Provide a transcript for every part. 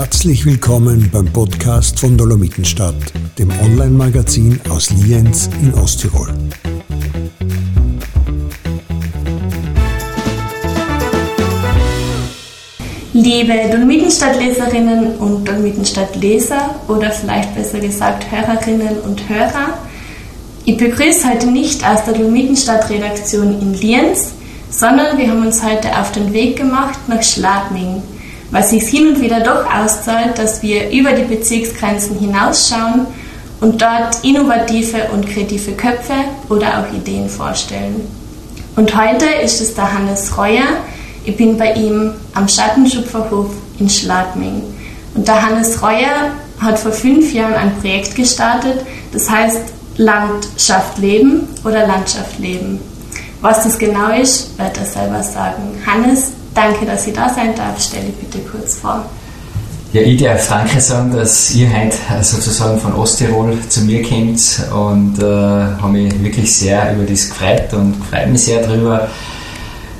Herzlich willkommen beim Podcast von Dolomitenstadt, dem Online-Magazin aus Lienz in Osttirol. Liebe Dolomitenstadt-Leserinnen und Dolomitenstadt-Leser oder vielleicht besser gesagt Hörerinnen und Hörer, ich begrüße heute nicht aus der Dolomitenstadt-Redaktion in Lienz, sondern wir haben uns heute auf den Weg gemacht nach Schladming, es sich hin und wieder doch auszahlt, dass wir über die Bezirksgrenzen hinausschauen und dort innovative und kreative Köpfe oder auch Ideen vorstellen. Und heute ist es der Hannes Reuer, ich bin bei ihm am Schattenschupferhof in Schladming. Und der Hannes Reuer hat vor fünf Jahren ein Projekt gestartet, das heißt Landschaft leben oder Landschaft leben. Was das genau ist, wird er selber sagen. Hannes, danke, dass ich da sein darf. Stell dich bitte kurz vor. Ja, ich darf danke sagen, dass ihr heute sozusagen von Osttirol zu mir kommt und äh, habe mich wirklich sehr über das gefreut und freue mich sehr darüber,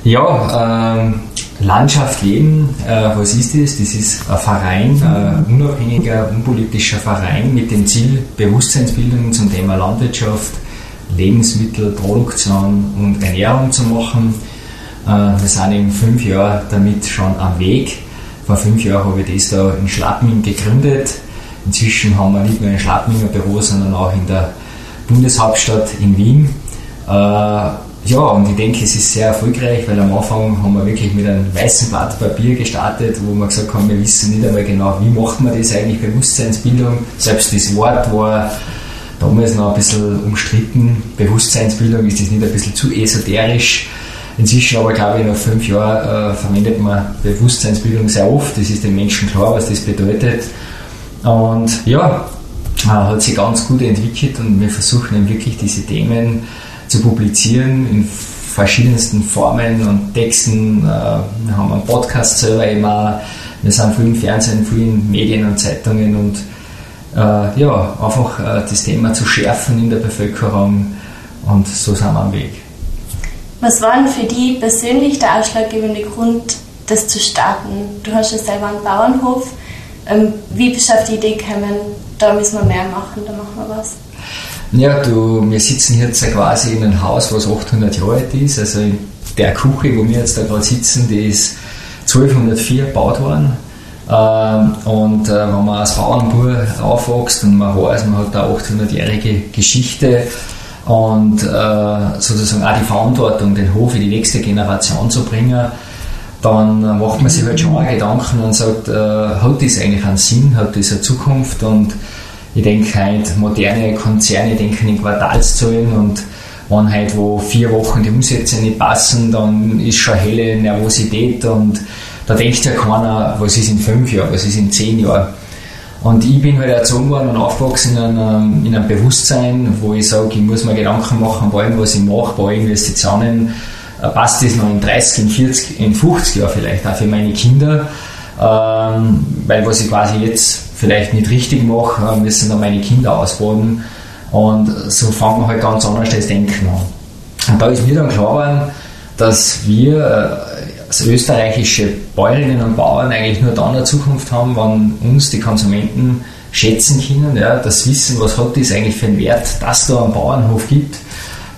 ja, ähm, Landschaft leben, äh, was ist das? Das ist ein Verein, ein unabhängiger, unpolitischer Verein mit dem Ziel, Bewusstseinsbildung zum Thema Landwirtschaft, Lebensmittelproduktion und Ernährung zu machen. Äh, wir sind in fünf Jahren damit schon am Weg. Vor fünf Jahren habe ich das da in Schlappming gegründet. Inzwischen haben wir nicht nur ein Schlappminger Büro, sondern auch in der Bundeshauptstadt in Wien. Äh, ja, und ich denke, es ist sehr erfolgreich, weil am Anfang haben wir wirklich mit einem weißen Blatt Papier gestartet, wo wir gesagt haben, wir wissen nicht einmal genau, wie macht man das eigentlich, Bewusstseinsbildung. Selbst das Wort war damals noch ein bisschen umstritten. Bewusstseinsbildung, ist das nicht ein bisschen zu esoterisch? Inzwischen aber, glaube ich, nach fünf Jahren äh, verwendet man Bewusstseinsbildung sehr oft. Das ist den Menschen klar, was das bedeutet. Und ja, äh, hat sich ganz gut entwickelt und wir versuchen eben wirklich diese Themen zu publizieren in verschiedensten Formen und Texten. Äh, wir haben einen Podcast selber immer, wir sind viel im Fernsehen, viel in Medien und Zeitungen und äh, ja, einfach äh, das Thema zu schärfen in der Bevölkerung und so sind wir am Weg. Was war denn für dich persönlich der ausschlaggebende Grund, das zu starten? Du hast ja selber einen Bauernhof. Ähm, wie bist du auf die Idee gekommen, da müssen wir mehr machen, da machen wir was? Ja, du, wir sitzen jetzt quasi in einem Haus, was 800 Jahre alt ist. Also in der Küche, wo wir jetzt da gerade sitzen, die ist 1204 gebaut worden. Ähm, und äh, wenn man als Bauernbub aufwächst und man weiß, man hat da 800-jährige Geschichte und äh, sozusagen auch die Verantwortung, den Hof in die nächste Generation zu bringen, dann macht man sich halt schon mal Gedanken und sagt, äh, hat das eigentlich einen Sinn, hat das eine Zukunft und ich denke halt, moderne Konzerne denken in Quartalszahlen und wenn halt wo vier Wochen die Umsätze nicht passen, dann ist schon helle Nervosität und da denkt ja keiner, was ist in fünf Jahren, was ist in zehn Jahren. Und ich bin halt erzogen worden und aufgewachsen in einem, in einem Bewusstsein, wo ich sage, ich muss mir Gedanken machen, bei allem, was ich mache, bei Investitionen, äh, passt das noch in 30, in 40, in 50 Jahren vielleicht auch für meine Kinder. Ähm, weil was ich quasi jetzt vielleicht nicht richtig mache, äh, müssen dann meine Kinder ausbaden. Und so fangen wir halt ganz anders das Denken an. Und da ist mir dann klar geworden, dass wir äh, als österreichische Bäuerinnen und Bauern eigentlich nur dann eine Zukunft haben, wenn uns die Konsumenten schätzen können, ja, das Wissen, was hat das eigentlich für einen Wert, dass da einen Bauernhof gibt,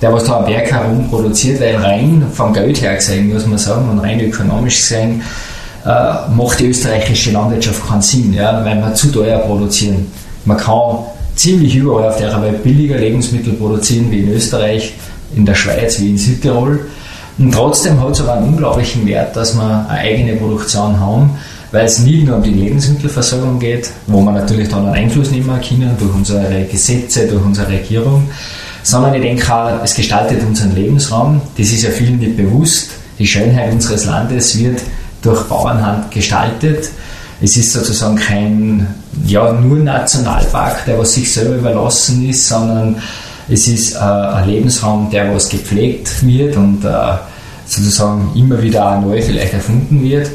der was da am Berg herum produziert, weil rein vom Geld her gesehen, muss man sagen, und rein ökonomisch gesehen, äh, macht die österreichische Landwirtschaft keinen Sinn, ja, weil wir zu teuer produzieren. Man kann ziemlich überall auf der Welt billiger Lebensmittel produzieren wie in Österreich, in der Schweiz wie in Südtirol. Und trotzdem hat es aber einen unglaublichen Wert, dass wir eine eigene Produktion haben, weil es nicht nur um die Lebensmittelversorgung geht, wo wir natürlich dann einen Einfluss nehmen können durch unsere Gesetze, durch unsere Regierung, sondern ich denke auch, es gestaltet unseren Lebensraum. Das ist ja vielen nicht bewusst. Die Schönheit unseres Landes wird durch Bauernhand gestaltet. Es ist sozusagen kein ja, nur Nationalpark, der was sich selber überlassen ist, sondern es ist äh, ein Lebensraum, der was gepflegt wird und äh, sozusagen immer wieder neu vielleicht erfunden wird.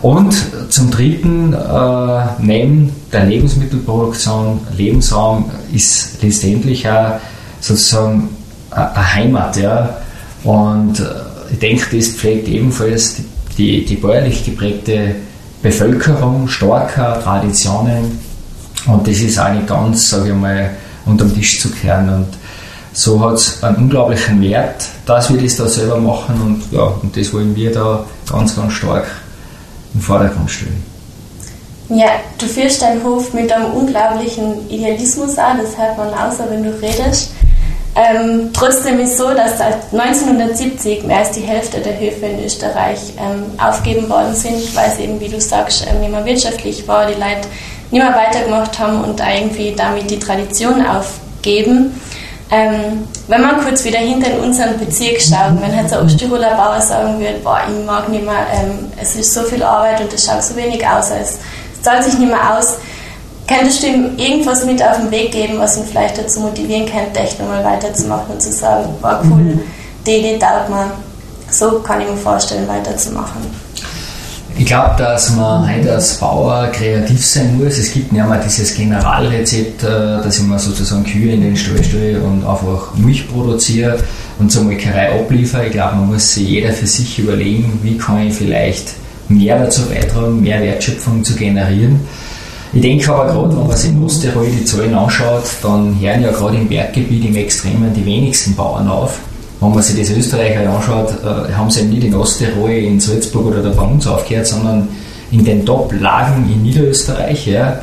Und zum Dritten, äh, neben der Lebensmittelproduktion, Lebensraum ist letztendlich auch sozusagen eine Heimat. Ja? Und äh, ich denke, das pflegt ebenfalls die die, die bäuerlich geprägte Bevölkerung, starker Traditionen und das ist nicht ganz, sage ich mal, unterm Tisch zu kehren. Und so hat es einen unglaublichen Wert, dass wir das da selber machen und ja, und das wollen wir da ganz, ganz stark im Vordergrund stellen. Ja, du führst deinen Hof mit einem unglaublichen Idealismus an, das hört man außer wenn du redest. Ähm, trotzdem ist es so, dass seit 1970 mehr als die Hälfte der Höfe in Österreich ähm, aufgeben worden sind, weil es eben, wie du sagst, ähm, nicht mehr wirtschaftlich war, die Leute nicht mehr weitergemacht haben und irgendwie damit die Tradition aufgeben. Ähm, wenn man kurz wieder hinter in unseren Bezirk schaut, wenn jetzt ein Osttiroler Bauer sagen würde, boah, ich mag nicht mehr, ähm, es ist so viel Arbeit und es schaut so wenig aus, es, es zahlt sich nicht mehr aus, könntest du ihm irgendwas mit auf den Weg geben, was ihn vielleicht dazu motivieren könnte, echt nochmal weiterzumachen und zu sagen, boah, cool, die Idee taugt mir, so kann ich mir vorstellen, weiterzumachen. Ich glaube, dass man heute als Bauer kreativ sein muss. Es gibt nicht mehr dieses Generalrezept, äh, dass ich mir sozusagen Kühe in den Stall stelle und einfach Milch produziere und zur Molkerei abliefere. Ich glaube, man muss sich jeder für sich überlegen, wie kann ich vielleicht mehr dazu beitragen, mehr Wertschöpfung zu generieren. Ich denke aber gerade, wenn man sich in Osttirol die Zahlen anschaut, dann hören ja gerade im Berggebiet im Extremen die wenigsten Bauern auf wenn man sich das Österreich halt anschaut, äh, haben sie nicht in Osttirol, in Salzburg oder da bei uns aufgehört, sondern in den Top-Lagen in Niederösterreich. Ja. Äh,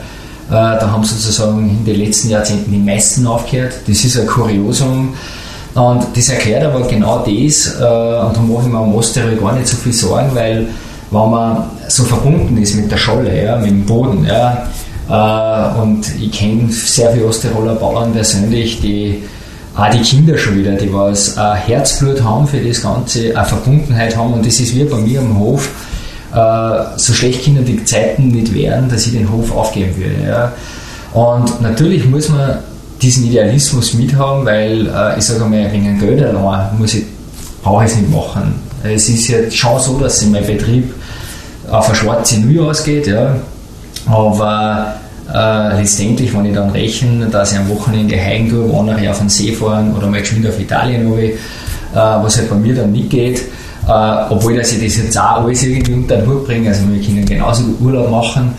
da haben sozusagen in den letzten Jahrzehnten die meisten aufgehört. Das ist ein Kuriosum. Und das erklärt aber genau das, äh, und da mache ich mir am Osttirol gar nicht so viel Sorgen, weil wenn man so verbunden ist mit der Scholle, ja, mit dem Boden, ja, äh, und ich kenne sehr viele Osttiroler Bauern persönlich, die auch die Kinder schon wieder, die was ein Herzblut haben für das Ganze, eine Verbundenheit haben und das ist wie bei mir am Hof, äh, so schlecht können die Zeiten nicht werden, dass ich den Hof aufgeben würde. Ja. Und natürlich muss man diesen Idealismus mithaben, weil äh, ich sage mal, wegen Geld allein muss ich, brauche ich es nicht machen. Es ist ja schon so, dass in meinem Betrieb auf eine schwarze Null ausgeht, ja. aber äh, letztendlich, wenn ich dann rechne, dass ich am Wochenende heim tue, wo ich auf den See fahren oder mal geschwind auf Italien habe, äh, was halt bei mir dann nicht geht, äh, obwohl dass ich das jetzt auch alles irgendwie unter den Hut bringe, also wir können genauso Urlaub machen,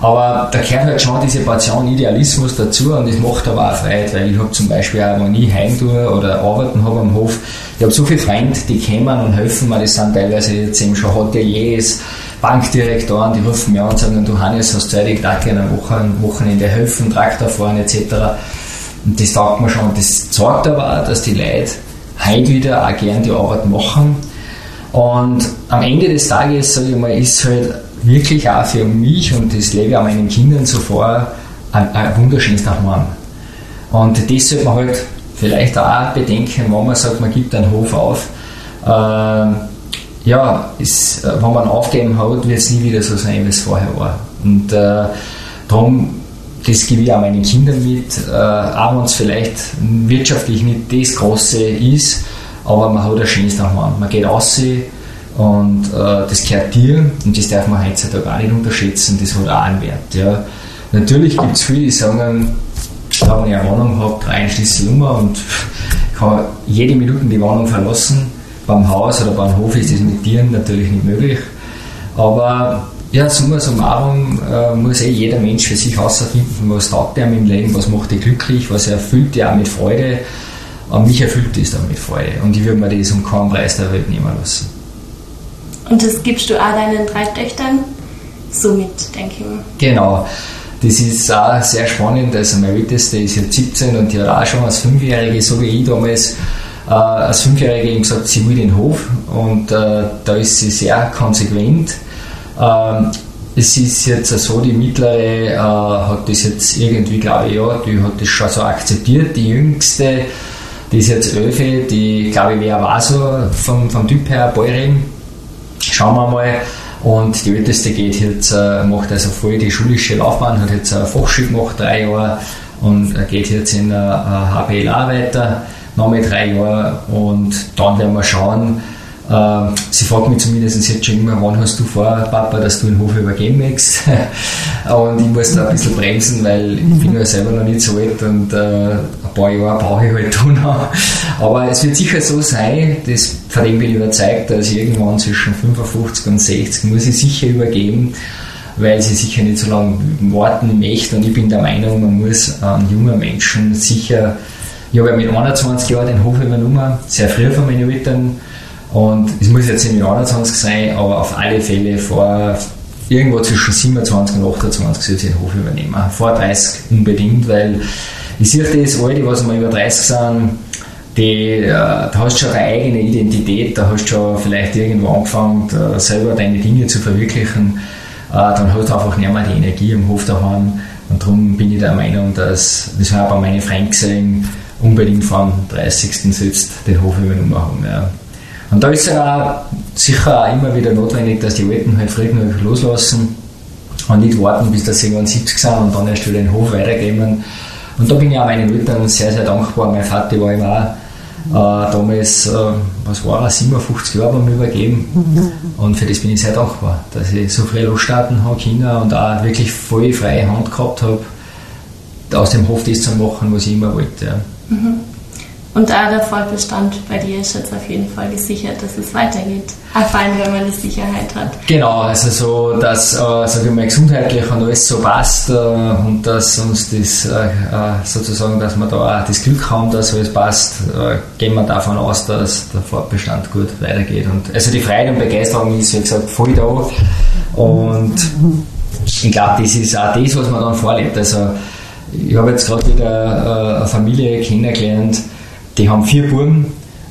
aber da gehört halt schon diese Portion Idealismus dazu und das macht aber auch Freude, weil ich habe zum Beispiel auch, wenn ich heim tue oder arbeiten habe am Hof, ich habe so viele Freunde, die kommen und helfen mir, das sind teilweise jetzt eben schon Hoteliers, Bankdirektoren, die rufen mir an und sagen, du Hannes, hast Zeit, ich darf gerne am Wochenende helfen, Traktor fahren etc. Und das taugt mir schon. Das zeigt aber auch, dass die Leute heute wieder auch gerne die Arbeit machen. Und am Ende des Tages, sage ich mal, ist halt wirklich auch für mich, und das lebe ich auch meinen Kindern so vor, ein, ein wunderschönes Daheim. Und das sollte man halt vielleicht auch bedenken, wenn man sagt, man gibt einen Hof auf. Äh, ja, ist, äh, wenn man aufgeben hat, wird es nie wieder so sein, wie es vorher war. Und äh, darum, das gebe ich auch meinen Kindern mit, äh, auch wenn es vielleicht wirtschaftlich nicht das Große ist, aber man hat ein schönes daheim. Man geht raus und äh, das gehört dir und das darf man heutzutage auch nicht unterschätzen, das hat auch einen Wert. Ja. Natürlich gibt es viele, die sagen, wenn ich eine Wohnung habe, drei Schlüssel um und kann jede Minute die Wohnung verlassen beim Haus oder beim Hof ist das mit Tieren natürlich nicht möglich. Aber ja, summa summarum äh, muss eh jeder Mensch für sich herausfinden, was taugt er im Leben, was macht ihn glücklich, was erfüllt er auch mit Freude. Und mich erfüllt das dann mit Freude. Und ich würde mir das um keinen Preis der Welt nehmen lassen. Und das gibst du auch deinen drei Töchtern so mit, denke ich mal. Genau. Das ist auch sehr spannend. Also meine Älteste ist jetzt 17 und die hat auch schon als Fünfjährige, so wie ich damals, äh, als Fünfjährige eben gesagt, sie will den Hof und äh, da ist sie sehr konsequent. Ähm, es ist jetzt so, die mittlere äh, hat das jetzt irgendwie, glaube ich, ja, die hat das schon so akzeptiert. Die jüngste, die ist jetzt elf, die, glaube ich, wäre auch so vom, vom Typ her Bäuerin. Schauen wir mal. Und die älteste geht jetzt, äh, macht also voll die schulische Laufbahn, hat jetzt eine Fachschule gemacht, drei Jahre, und geht jetzt in der HPLA weiter noch mit drei Jahren und dann werden wir schauen. Äh, sie fragt mich zumindest jetzt schon immer, wann hast du vor, Papa, dass du den Hof übergeben möchtest? und ich muss da ein bisschen bremsen, weil ich bin ja selber noch nicht so alt und äh, ein paar Jahre brauche ich halt noch. Aber es wird sicher so sein, das, von dem bin ich überzeugt, dass irgendwann zwischen 55 und 60 muss ich sicher übergeben. weil sie sicher nicht so lange warten möchte. Und ich bin der Meinung, man muss an jungen Menschen sicher, ich habe mit 21 Jahren den Hof übernommen, sehr früh von meinen Eltern. Und es muss jetzt nicht mit 21 sein, aber auf alle Fälle vor irgendwo zwischen 27 und 28 soll sie den Hof übernehmen. Vor 30 unbedingt, weil ich sehe das Alte, was wir über 30 sind, die, äh, da hast du schon deine eigene Identität, da hast du schon vielleicht irgendwo angefangen, selber deine Dinge zu verwirklichen, äh, dann hast du einfach nicht mehr die Energie im Hof daheim. Und darum bin ich der Meinung, dass, das haben auch meine Freunde gesehen, unbedingt vom 30. sitzt den Hof übernommen haben. Ja. Und da ist es auch sicher auch immer wieder notwendig, dass die Alten halt früh genug loslassen und nicht warten, bis sie 70 sind und dann erst wieder den Hof weitergeben. Und da bin ich auch meinen Eltern sehr, sehr dankbar. Mein Vater war immer auch äh, damals, äh, was war er, 57 Jahre beim Übergeben. Und für das bin ich sehr dankbar, dass ich so früh losstarten habe, Kinder und auch wirklich voll freie Hand gehabt habe, aus dem Hof das zu machen, was ich immer wollte. Ja. Mhm. Und da der Fortbestand bei dir ist jetzt auf jeden Fall gesichert, dass es weitergeht. Vor allem, wenn man die Sicherheit hat. Genau, also so, dass äh, sag mal, gesundheitlich und alles so passt äh, und dass uns das äh, äh, sozusagen, dass wir da auch das Glück haben, dass alles passt, äh, gehen wir davon aus, dass der Fortbestand gut weitergeht. Und also die Freude und Begeisterung ist, wie gesagt, voll da. Und ich glaube, das ist auch das, was man dann vorlebt. Also ich habe jetzt gerade wieder äh, eine Familie kennengelernt, die haben vier Buben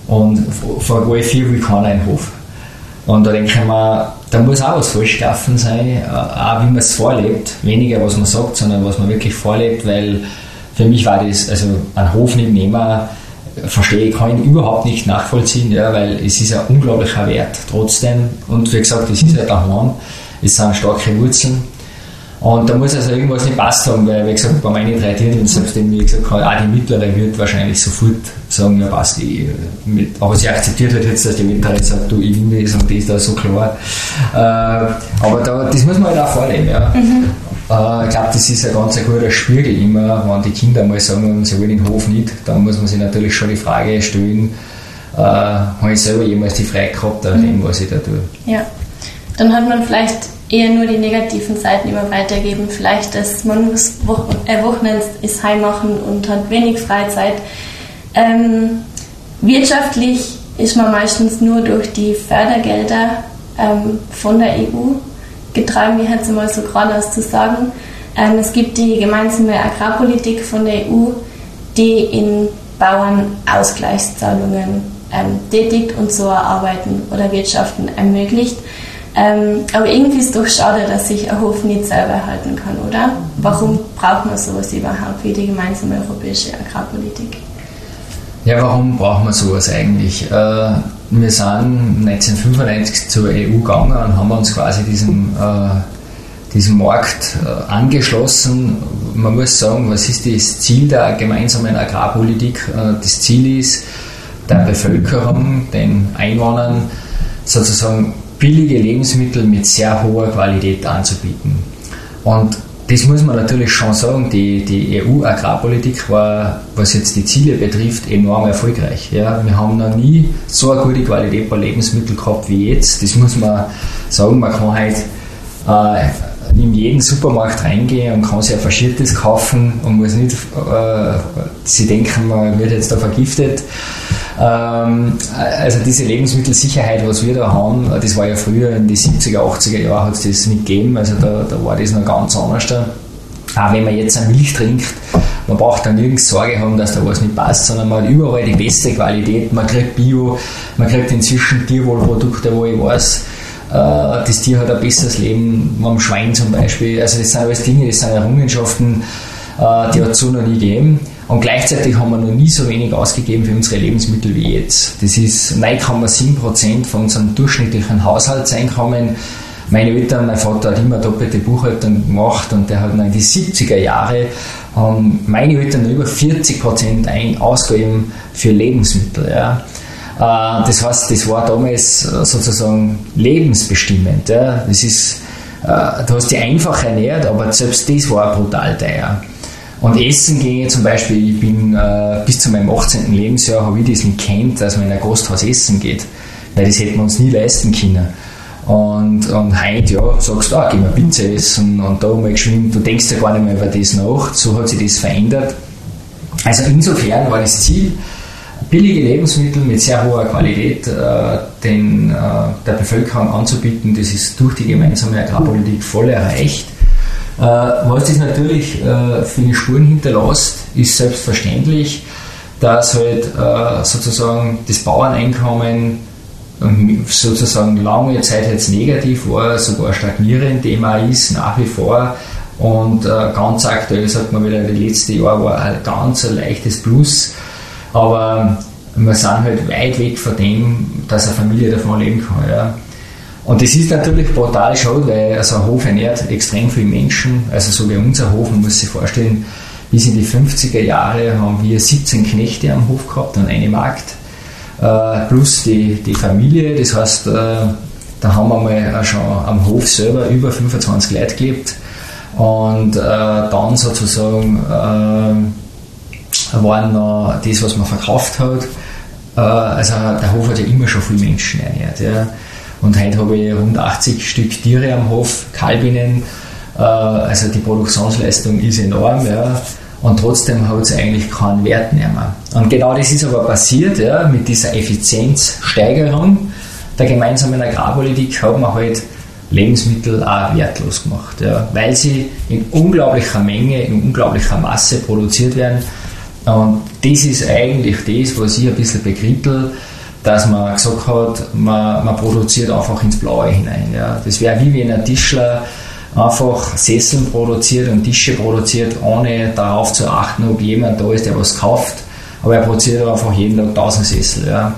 und von alle vier will keiner einen Hof. Und da denke ich mir, da muss auch was falsch gelaufen sein, äh, auch wie man es vorlebt. Weniger was man sagt, sondern was man wirklich vorlebt, weil für mich war das, also ein Hof nicht nehmen, verstehe ich, kann ich überhaupt nicht nachvollziehen, ja, weil es ist ein unglaublicher Wert trotzdem. Und wie gesagt, es ist ja daheim, es sind starke Wurzeln. Und da muss also irgendwas nicht passt haben, weil, wie gesagt, bei meinen drei Tieren, selbst wie gesagt habe, auch die mittlere wird wahrscheinlich sofort sagen, ja passt, ich, mit, aber sie akzeptiert halt jetzt, dass die mittlere sagt, du, ich will das und das da so klar. Äh, aber da, das muss man halt auch vornehmen, ja. Mhm. Äh, ich glaube, das ist ein ganz ein guter Spiegel immer, wenn die Kinder mal sagen, sie wollen den Hof nicht, dann muss man sich natürlich schon die Frage stellen, äh, habe ich selber jemals die Freiheit gehabt, an dem, was ich da tue. Ja, dann hat man vielleicht eher nur die negativen Seiten immer weitergeben. Vielleicht, dass man muss äh, Wochenends ist heim machen und hat wenig Freizeit. Ähm, wirtschaftlich ist man meistens nur durch die Fördergelder ähm, von der EU getragen, wie hat es mal so gerade aus zu sagen. Ähm, es gibt die gemeinsame Agrarpolitik von der EU, die in Bauernausgleichszahlungen ähm, tätigt und so Arbeiten oder Wirtschaften ermöglicht. Ähm, aber irgendwie ist es doch schade, dass sich ein Hof nicht selber erhalten kann, oder? Warum braucht man sowas überhaupt wie die gemeinsame europäische Agrarpolitik? Ja, warum braucht man sowas eigentlich? Äh, wir sind 1995 zur EU gegangen und haben uns quasi diesem, äh, diesem Markt äh, angeschlossen. Man muss sagen, was ist das Ziel der gemeinsamen Agrarpolitik? Äh, das Ziel ist, der Bevölkerung, den Einwohnern sozusagen billige Lebensmittel mit sehr hoher Qualität anzubieten. Und das muss man natürlich schon sagen, die, die EU-Agrarpolitik war, was jetzt die Ziele betrifft, enorm erfolgreich. Ja, wir haben noch nie so eine gute Qualität bei Lebensmitteln gehabt wie jetzt. Das muss man sagen, man kann halt äh, in jeden Supermarkt reingehen und kann ein Faschiertes kaufen und muss nicht äh, sie denken, man wird jetzt da vergiftet. Ähm, also diese Lebensmittelsicherheit, was wir da haben, das war ja früher in den 70er, 80er Jahren hat es das nicht gegeben, also da, da war das noch ganz anders. Da. Auch wenn man jetzt eine Milch trinkt, man braucht dann nirgends Sorge haben, dass da was nicht passt, sondern man hat überall die beste Qualität, man kriegt Bio, man kriegt inzwischen Tierwohlprodukte, wo ich weiß, äh, das Tier hat ein besseres Leben, beim Schwein zum Beispiel. Also das sind alles Dinge, das sind Errungenschaften, äh, die hat es so noch nie gegeben. Und gleichzeitig haben wir noch nie so wenig ausgegeben für unsere Lebensmittel wie jetzt. Das ist 9,7% von unserem durchschnittlichen Haushaltseinkommen. Meine Eltern, mein Vater hat immer doppelte Buchhaltung gemacht und der hat in die 70er Jahre haben meine Eltern über 40% ein, ausgegeben für Lebensmittel. Ja. Äh, das heißt, das war damals sozusagen lebensbestimmend. Ja. Das ist, äh, du hast dich einfach ernährt, aber selbst das war brutal teuer. Und essen gehe zum Beispiel, ich bin äh, bis zu meinem 18. Lebensjahr habe ich das nicht kennt, dass man in ein Gasthaus essen geht, weil das hätten wir uns nie leisten können. Und, und heute, ja, sagst du, ah, gehen wir Pizza essen und da mal geschwind, du denkst ja gar nicht mehr über das nach, so hat sich das verändert. Also insofern war das Ziel, billige Lebensmittel mit sehr hoher Qualität äh, den, äh, der Bevölkerung anzubieten. Das ist durch die gemeinsame Agrarpolitik voll erreicht. Äh, was das natürlich äh, für eine Spuren hinterlässt, ist selbstverständlich, dass halt äh, sozusagen das Bauerneinkommen ähm, sozusagen lange Zeit jetzt negativ war, sogar stagnierend Thema ist nach wie vor. Und ganz aktuell sagt man wieder, die letzte Jahr war ein ganz ein leichtes Plus. Aber wir sind halt weit weg von dem, dass eine Familie davon leben kann. Ja. Und das ist natürlich brutal schade, weil also ein Hof ernährt extrem viele Menschen. Also so wie unser Hof, man muss sich vorstellen, bis in die 50er Jahre haben wir 17 Knechte am Hof gehabt und eine Magd. Äh, plus die, die Familie. Das heißt, äh, da haben wir mal schon am Hof selber über 25 Leute gelebt. Und äh, dann sozusagen waren noch das, was man verkauft hat. also der Hof hat ja immer schon viele Menschen ernährt. Ja. Und heute habe ich rund 80 Stück Tiere am Hof, Kalbinnen. also die Produktionsleistung ist enorm. Ja und trotzdem hat es eigentlich keinen Wert mehr. Und genau das ist aber passiert ja, mit dieser Effizienzsteigerung der gemeinsamen Agrarpolitik hat man halt Lebensmittel auch wertlos gemacht, ja, weil sie in unglaublicher Menge, in unglaublicher Masse produziert werden. Und das ist eigentlich das, was ich ein bisschen bekrittel, dass man gesagt hat, man, man produziert einfach ins Blaue hinein. Ja. Das wäre wie wenn ein Tischler einfach Sessel produziert und Tische produziert, ohne darauf zu achten, ob jemand da ist, der was kauft. Aber er produziert einfach jeden Tag 1000 Sessel. Ja.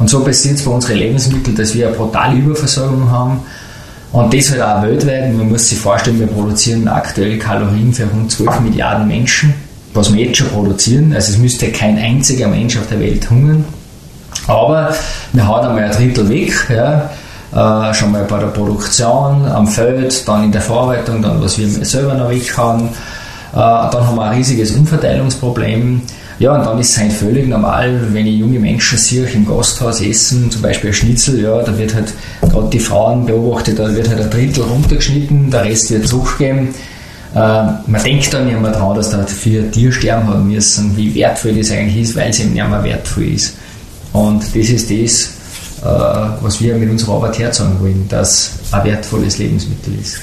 Und so passiert es bei unseren Lebensmitteln, dass wir eine brutale Überversorgung haben. Und das halt auch weltweit. Man muss sich vorstellen, wir produzieren aktuell Kalorien für rund 12 Milliarden Menschen, was wir jetzt schon produzieren. Also es müsste kein einziger Mensch auf der Welt hungern. Aber wir hauen einmal ein Drittel weg. Ja. Äh, schon mal bei der Produktion am Feld, dann in der Verarbeitung, dann was wir selber noch weghauen. Äh, dann haben wir ein riesiges Umverteilungsproblem. Ja, und dann ist es halt völlig normal, wenn ich junge Menschen sehe, im Gasthaus essen, zum Beispiel ein Schnitzel, ja, da wird halt, gerade die Frauen beobachtet, da wird halt ein Drittel runtergeschnitten, der Rest wird zurückgegeben. Äh, man denkt dann nicht mehr dran, dass da vier Tiere sterben haben müssen, wie wertvoll das eigentlich ist, weil es eben nicht mehr wertvoll ist. Und das ist das, äh, was wir mit unserer Arbeit herzeigen wollen, dass ein wertvolles Lebensmittel ist.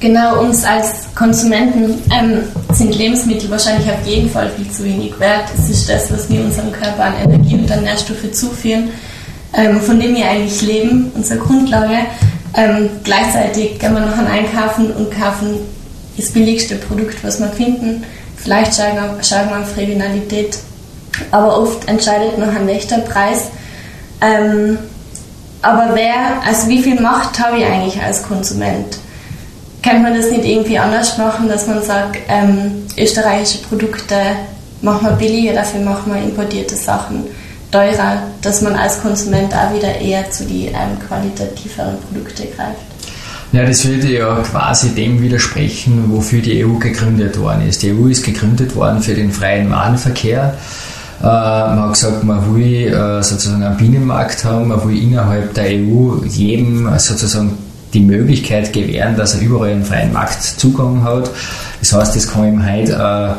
Genau, uns als Konsumenten ähm, sind Lebensmittel wahrscheinlich auf jeden Fall viel zu wenig wert. Es ist das, was wir unserem Körper an Energie und an Nährstoffe zuführen, ähm, von dem wir eigentlich leben, unsere Grundlage. Ähm, gleichzeitig gehen wir noch an Einkaufen und kaufen das billigste Produkt, was wir finden. Vielleicht schauen wir, auf Regionalität, aber oft entscheidet noch ein echter Preis ähm, aber wer, also wie viel Macht habe ich eigentlich als Konsument? Kann man das nicht irgendwie anders machen, dass man sagt, ähm, österreichische Produkte machen wir billiger, dafür machen wir importierte Sachen teurer, dass man als Konsument auch wieder eher zu den ähm, qualitativeren Produkten greift? Ja, das würde ja quasi dem widersprechen, wofür die EU gegründet worden ist. Die EU ist gegründet worden für den freien Warenverkehr äh, man hat gesagt, man will äh, sozusagen einen Binnenmarkt haben, man will innerhalb der EU jedem sozusagen die Möglichkeit gewähren, dass er überall einen freien Marktzugang hat. Das heißt, das kann ihm heute äh,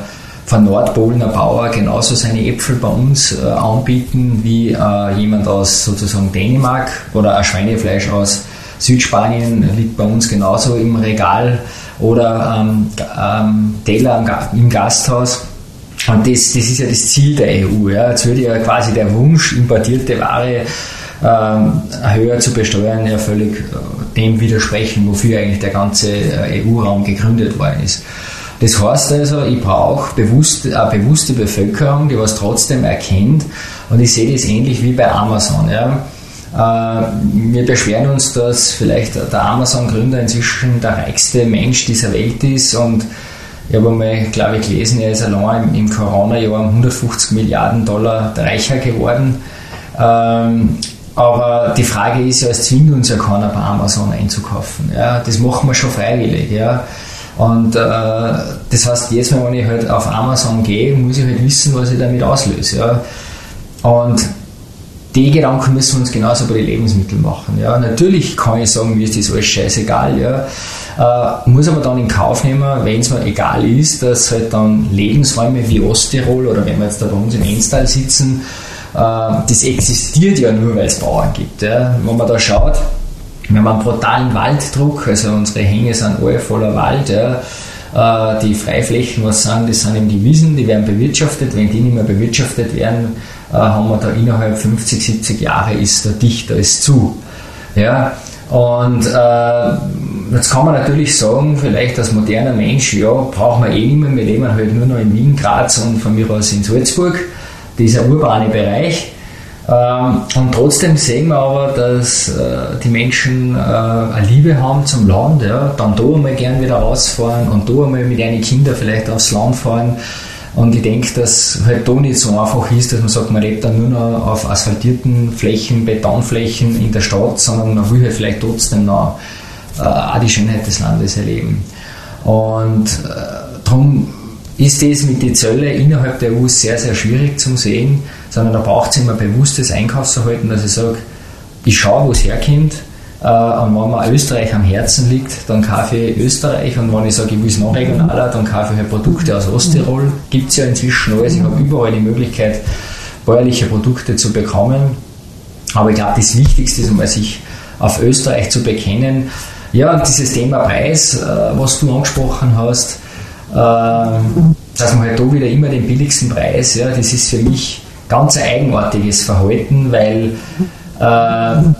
von Nordpolen ein Bauer genauso seine Äpfel bei uns äh, anbieten wie äh, jemand aus sozusagen Dänemark oder ein Schweinefleisch aus Südspanien liegt bei uns genauso im Regal oder ähm, ähm, Teller im Gasthaus. Und das, das ist ja das Ziel der EU. Ja. Jetzt würde ja quasi der Wunsch, importierte Ware ähm, höher zu besteuern, ja völlig äh, dem widersprechen, wofür eigentlich der ganze äh, EU-Raum gegründet worden ist. Das heißt also, ich brauche bewusst, eine bewusste Bevölkerung, die was trotzdem erkennt. Und ich sehe das ähnlich wie bei Amazon. Ja. Äh, wir beschweren uns, dass vielleicht der Amazon-Gründer inzwischen der reichste Mensch dieser Welt ist und ich habe einmal, glaube ich, gelesen, er ist allein im, Corona-Jahr um 150 Milliarden Dollar reicher geworden. Ähm, aber die Frage ist ja, es zwingt uns ja keiner bei Amazon einzukaufen. Ja? Das machen wir schon freiwillig. Ja? Und äh, das heißt, jetzt, wenn ich halt auf Amazon gehe, muss ich halt wissen, was ich damit auslöse. Ja? Und die Gedanken müssen wir uns genauso bei den Lebensmitteln machen. Ja. Natürlich kann ich sagen, mir ist das alles scheißegal. Ja. Äh, muss aber dann in Kauf nehmen, wenn es mir egal ist, dass halt dann Lebensräume wie Osttirol oder wenn wir jetzt da bei uns im Enstal sitzen, äh, das existiert ja nur, weil es Bauern gibt. Ja. Wenn man da schaut, wir haben einen brutalen Walddruck, also unsere Hänge sind alle voller Wald. Ja. Äh, die Freiflächen, was sind, das sind eben die Wiesen, die werden bewirtschaftet. Wenn die nicht mehr bewirtschaftet werden, äh, haben wir da innerhalb 50, 70 Jahre ist der Dichter ist zu. Ja, und äh, jetzt kann man natürlich sagen, vielleicht als moderner Mensch, ja, brauchen wir eh nicht wir leben halt nur noch in Wien, Graz und von mir aus in Salzburg, dieser urbane Bereich. Ähm, und trotzdem sehen wir aber, dass äh, die Menschen äh, eine Liebe haben zum Land, ja, dann da einmal gern wieder rausfahren und da einmal mit ihren Kindern vielleicht aufs Land fahren. Und ich denke, dass halt da nicht so einfach ist, dass man sagt, man lebt dann nur noch auf asphaltierten Flächen, Betonflächen in der Stadt, sondern man will halt vielleicht trotzdem noch äh, auch die Schönheit des Landes erleben. Und äh, darum ist das mit den Zöllen innerhalb der EU sehr, sehr schwierig zu sehen, sondern da braucht es immer bewusstes Einkaufsverhalten, dass ich sage, ich schaue, wo es herkommt, und wenn mir Österreich am Herzen liegt, dann kaufe ich Österreich und wenn ich sage, ich will es noch regionaler, dann kaufe ich halt Produkte aus Osttirol. Gibt es ja inzwischen alles, ich habe überall die Möglichkeit, bäuerliche Produkte zu bekommen. Aber ich glaube, das Wichtigste ist, um sich auf Österreich zu bekennen. Ja, dieses Thema Preis, äh, was du angesprochen hast, ähm, dass man halt da wieder immer den billigsten Preis, ja, das ist für mich ganz ein eigenartiges Verhalten, weil äh,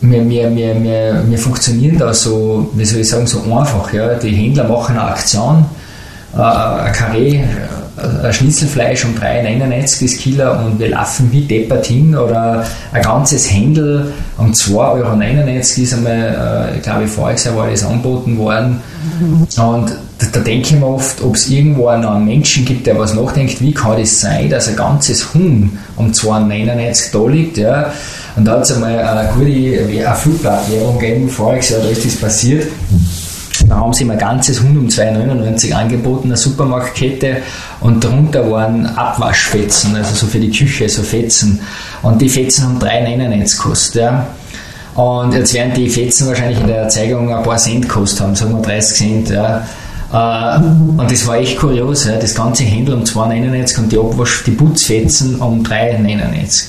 wir, wir, wir, wir, wir funktionieren da so, wie soll ich sagen, so einfach. Ja. Die Händler machen eine Aktion, äh, ein Karree, äh, ein Schnitzelfleisch um 3,99 das Kilo und wir laufen wie deppert hin oder ein ganzes Händel um 2,99 Euro ist einmal, äh, ich glaube, voriges Jahr war das angeboten worden. Und da, da denke ich mir oft, ob es irgendwo noch einen Menschen gibt, der was nachdenkt, wie kann das sein, dass ein ganzes Huhn um 2,99 da liegt. Ja. Und da hat es einmal eine gute eine gegeben, voriges Jahr, da ist das passiert. Da haben sie ihm ein ganzes Huhn um 2,99 angeboten, eine Supermarktkette, und darunter waren Abwaschfetzen, also so für die Küche, so Fetzen. Und die Fetzen haben 3,99 gekostet. Ja. Und jetzt werden die Fetzen wahrscheinlich in der Erzeugung ein paar Cent gekostet haben, sagen wir 30 Cent. Ja. Äh, und das war echt kurios, ja. das ganze Händel um 2,99 und die Abwasch, die Putzfetzen um 3,99.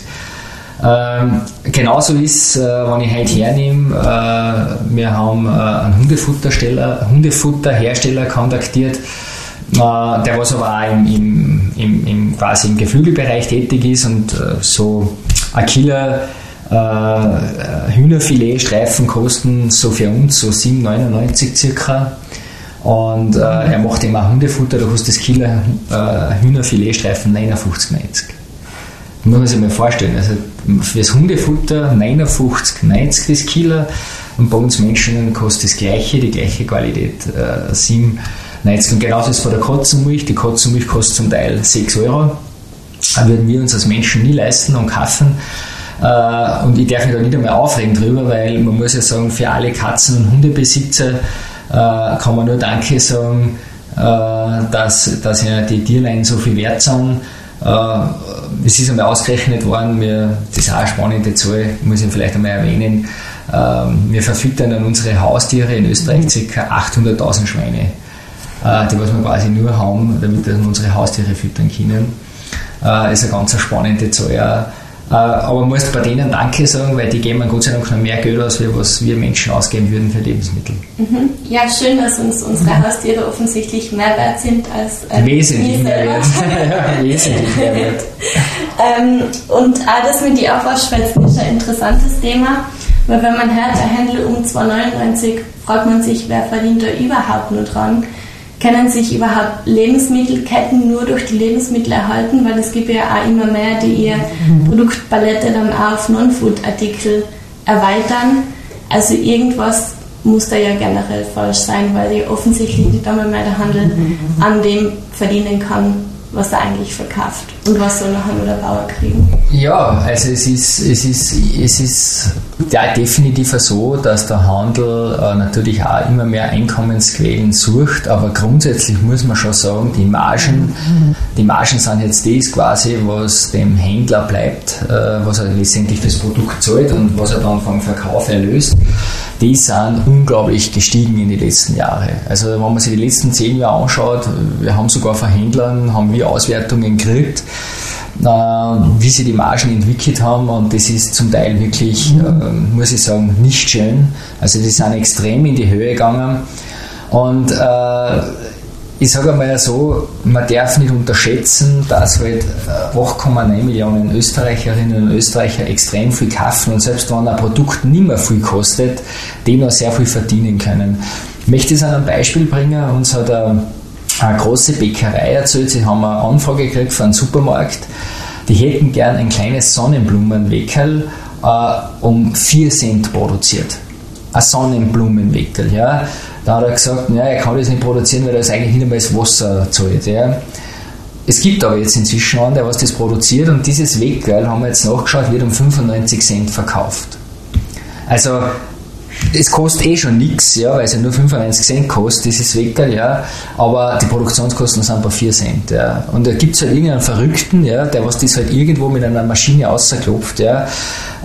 Ähm, genauso ist, äh, wenn ich heute hernehme, äh, wir haben äh, einen Hundefuttersteller, Hundefutterhersteller kontaktiert, äh, der was aber auch im, im, im, im, quasi im Geflügelbereich tätig ist und äh, so ein Kilo äh, Hühnerfiletstreifen kosten so für uns so 7,99 circa. Und er macht immer Hundefutter, da kostet das Kilo Hühnerfiletstreifen 59,90 muss man sich mal vorstellen. Also fürs Hundefutter 59, 90 das Kilo und bei uns Menschen kostet das gleiche, die gleiche Qualität, äh, 7, 90. Und genauso ist es bei der Katzenmilch. Die Katzenmilch kostet zum Teil 6 Euro. Das würden wir uns als Menschen nie leisten und kaufen. Äh, und ich darf mich da nicht einmal aufregen drüber, weil man muss ja sagen, für alle Katzen- und Hundebesitzer äh, kann man nur Danke sagen, äh, dass, dass ja die Tierlein so viel wert sind es ist einmal ausgerechnet worden, wir, das ist auch eine spannende Zahl, muss ich vielleicht einmal erwähnen. Ähm, wir verfüttern an unsere Haustiere in Österreich ca. 800.000 Schweine, äh, die was wir quasi nur haben, damit wir unsere Haustiere füttern können. Das ist eine ganz spannende Zahl. Äh, aber man muss bei denen Danke sagen, weil die geben Gott sei Dank noch mehr Geld aus, was wir Menschen ausgeben würden für Lebensmittel. Mhm. Ja, schön, dass uns unsere Haustiere offensichtlich mehr wert sind als äh, Wesentlich mehr wert. ja, wesentlich mehr wert. ähm, und auch das mit den Aufwaschschwänzen ist ein interessantes Thema, weil wenn man hört, der Händler um 2,99 fragt man sich, wer verdient da überhaupt nur dran? Können sich überhaupt Lebensmittelketten nur durch die Lebensmittel erhalten, weil es gibt ja auch immer mehr, die ihre Produktpalette dann auch auf Non-Food-Artikel erweitern. Also irgendwas muss da ja generell falsch sein, weil ja offensichtlich nicht einmal mehr der Handel an dem verdienen kann, was er eigentlich verkauft und was soll nachher nur der Bauer kriegen. Ja, also es ist, es ist, es ist ja, definitiv so, dass der Handel äh, natürlich auch immer mehr Einkommensquellen sucht, aber grundsätzlich muss man schon sagen, die Margen, die Margen sind jetzt das quasi, was dem Händler bleibt, äh, was er letztendlich fürs Produkt zahlt und was er dann vom Verkauf erlöst. Die sind unglaublich gestiegen in den letzten Jahren. Also wenn man sich die letzten zehn Jahre anschaut, wir haben sogar von Händlern, haben wir Auswertungen gekriegt, äh, wie sie die Margen entwickelt haben und das ist zum Teil wirklich, mhm. muss ich sagen, nicht schön. Also die sind extrem in die Höhe gegangen und äh, ich sage einmal so, man darf nicht unterschätzen, dass halt 8,9 äh, Millionen Österreicherinnen und Österreicher extrem viel kaufen und selbst wenn ein Produkt nicht mehr viel kostet, die noch sehr viel verdienen können. Ich möchte es an einem Beispiel bringen. Uns hat eine, eine große Bäckerei erzählt, sie haben eine Anfrage gekriegt von einem Supermarkt, die hätten gern ein kleines Sonnenblumenweckerl äh, um 4 Cent produziert. Ein Sonnenblumenweckerl, ja. Da hat er gesagt, ja, er kann das nicht produzieren, weil er das eigentlich nicht einmal das Wasser zahlt. Ja. Es gibt aber jetzt inzwischen einen, der was das produziert und dieses Weggeil, haben wir jetzt nachgeschaut, wird um 95 Cent verkauft. Also es kostet eh schon nichts, ja, weil es ja nur 95 Cent kostet, dieses Weckerl, ja, aber die Produktionskosten sind bei 4 Cent. Ja. Und da gibt es halt irgendeinen Verrückten, ja, der was das halt irgendwo mit einer Maschine ausklopft. Ja.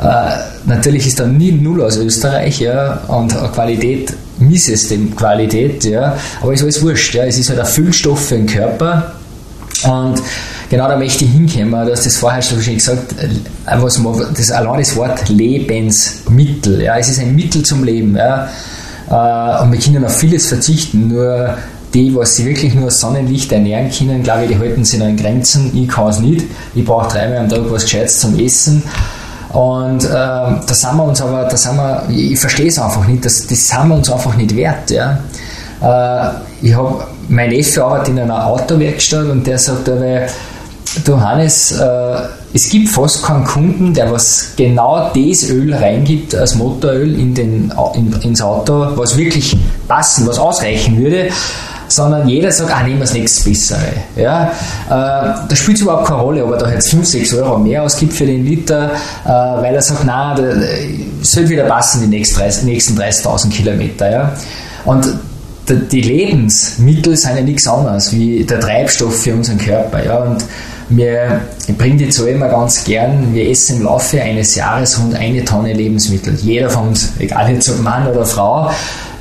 Äh, natürlich ist da nie null aus Österreich, ja, und Qualität Missestem-Qualität, ja, aber ist alles wurscht, ja, es ist halt ein Füllstoff für den Körper und genau da möchte ich hinkommen, du hast das vorher schon gesagt, äh, was man, das, allein das Wort Lebensmittel, ja, es ist ein Mittel zum Leben, ja, äh, und wir können auf vieles verzichten, nur die, was sie wirklich nur Sonnenlicht ernähren können, glaube ich, die halten sich noch in Grenzen. Ich kann es nicht. Ich brauche dreimal am Tag was Gescheites zum Essen. Und äh, da sind wir uns aber, da sind wir, ich verstehe es einfach nicht, das, das sind wir uns einfach nicht wert. Ja. Äh, ich habe, mein Neffe arbeitet in einer Autowerkstatt und der sagt aber, du Hannes, äh, es gibt fast keinen Kunden, der was genau das Öl reingibt als Motoröl in den, in, ins Auto, was wirklich passen, was ausreichen würde sondern jeder sagt, ah, nehmen wir das nächste Bessere. Ja? Äh, da spielt es überhaupt keine Rolle, ob er da jetzt 5, 6 Euro mehr ausgibt für den Liter, äh, weil er sagt, nein, es sollte wieder passen die nächsten 30.000 Kilometer. Ja? Und die Lebensmittel sind ja nichts anderes wie der Treibstoff für unseren Körper. Ja? Und wir, bringe die Zahl immer ganz gern, wir essen im Laufe eines Jahres rund eine Tonne Lebensmittel. Jeder von uns, egal jetzt ob Mann oder Frau,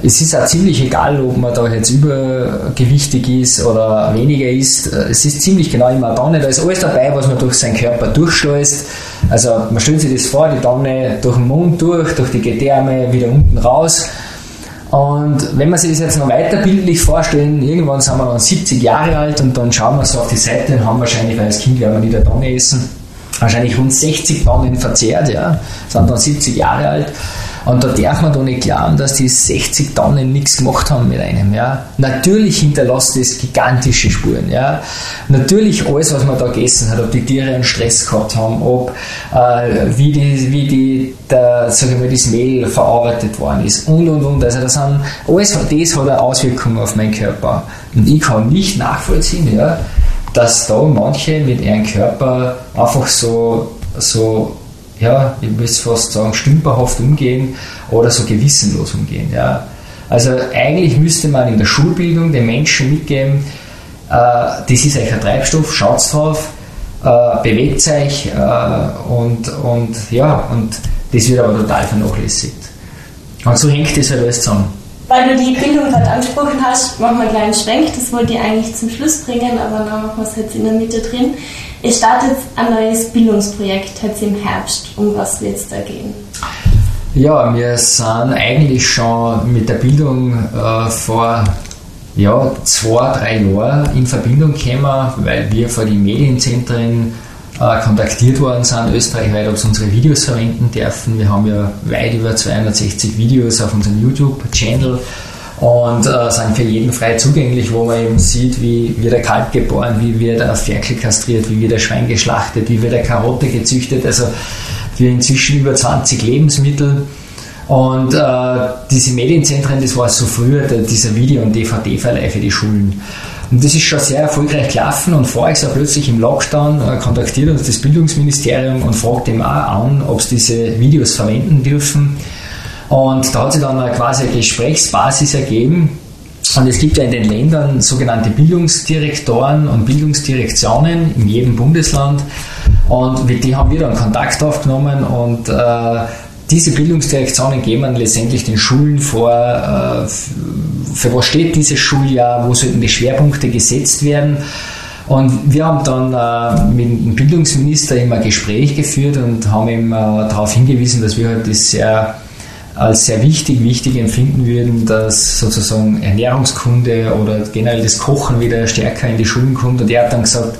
es ist auch ziemlich egal, ob man da jetzt übergewichtig ist oder weniger ist. Es ist ziemlich genau immer eine Tonne. Da ist alles dabei, was man durch seinen Körper durchschleust. Also man stellt sich das vor, die Tonne durch den Mund durch, durch die Gedärme wieder unten raus. Und wenn man sich das jetzt noch weiter bildlich vorstellen, irgendwann sind wir dann 70 Jahre alt und dann schauen wir so auf die Seite und haben wahrscheinlich, weil als Kind werden wir nicht eine Tonne essen, wahrscheinlich rund 60 Tonnen verzehrt, ja, sind dann 70 Jahre alt. Und da darf man doch nicht glauben, dass die 60 Tonnen nichts gemacht haben mit einem. Ja. Natürlich hinterlässt das gigantische Spuren. Ja. Natürlich alles, was man da gegessen hat, ob die Tiere einen Stress gehabt haben, ob äh, wie, die, wie die, der, sag ich mal, das Mehl verarbeitet worden ist und und und. Also das, sind, alles das hat eine Auswirkung auf meinen Körper. Und ich kann nicht nachvollziehen, ja, dass da manche mit ihrem Körper einfach so, so ja, ich muss fast sagen, stümperhaft umgehen oder so gewissenlos umgehen. Ja. Also eigentlich müsste man in der Schulbildung den Menschen mitgeben, äh, das ist euch ein Treibstoff, schaut drauf, äh, bewegt euch äh, und, und ja, und das wird aber total vernachlässigt. Und so hängt das halt alles zusammen. Weil du die Bildung gerade angesprochen hast, machen wir einen kleinen Schwenk, das wollte ich eigentlich zum Schluss bringen, aber dann machen wir es jetzt in der Mitte drin. Ihr startet ein neues Bildungsprojekt jetzt im Herbst. Um was wird es da gehen? Ja, wir sind eigentlich schon mit der Bildung äh, vor ja, zwei, drei Jahren in Verbindung gekommen, weil wir vor die Medienzentren äh, kontaktiert worden sind, österreichweit, ob sie unsere Videos verwenden dürfen. Wir haben ja weit über 260 Videos auf unserem YouTube-Channel und äh, sind für jeden frei zugänglich, wo man eben sieht, wie wird der Kalb geboren, wie wird der Ferkel kastriert, wie wird der Schwein geschlachtet, wie wird der Karotte gezüchtet. Also wir inzwischen über 20 Lebensmittel. Und äh, diese Medienzentren, das war so früher der, dieser Video- und DVD-Verleih für die Schulen. Und das ist schon sehr erfolgreich gelaufen und vorher so plötzlich im Lockdown äh, kontaktiert uns das Bildungsministerium und fragt ihm auch an, ob sie diese Videos verwenden dürfen. Und da hat sich dann quasi eine Gesprächsbasis ergeben. Und es gibt ja in den Ländern sogenannte Bildungsdirektoren und Bildungsdirektionen in jedem Bundesland. Und mit die haben wir dann Kontakt aufgenommen und äh, diese Bildungsdirektionen geben dann letztendlich den Schulen vor, äh, für was steht dieses Schuljahr, wo sollten die Schwerpunkte gesetzt werden. Und wir haben dann äh, mit dem Bildungsminister immer ein Gespräch geführt und haben ihm äh, darauf hingewiesen, dass wir halt das sehr als sehr wichtig, wichtig empfinden würden, dass sozusagen Ernährungskunde oder generell das Kochen wieder stärker in die Schulen kommt. Und er hat dann gesagt,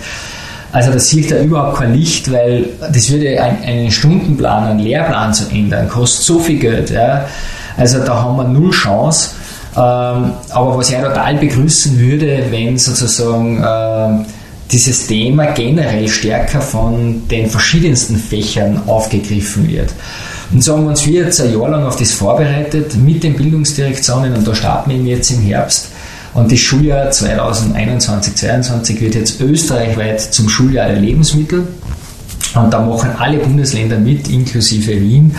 also da sieht er überhaupt kein Licht, weil das würde ein, einen Stundenplan, einen Lehrplan zu ändern, kostet so viel Geld. Ja. Also da haben wir null Chance. Ähm, aber was er total begrüßen würde, wenn sozusagen äh, dieses Thema generell stärker von den verschiedensten Fächern aufgegriffen wird. Und so haben wir uns wir jetzt ein Jahr lang auf das vorbereitet mit den Bildungsdirektionen und da starten wir jetzt im Herbst und das Schuljahr 2021-2022 wird jetzt österreichweit zum Schuljahr der Lebensmittel. Und da machen alle Bundesländer mit, inklusive Wien.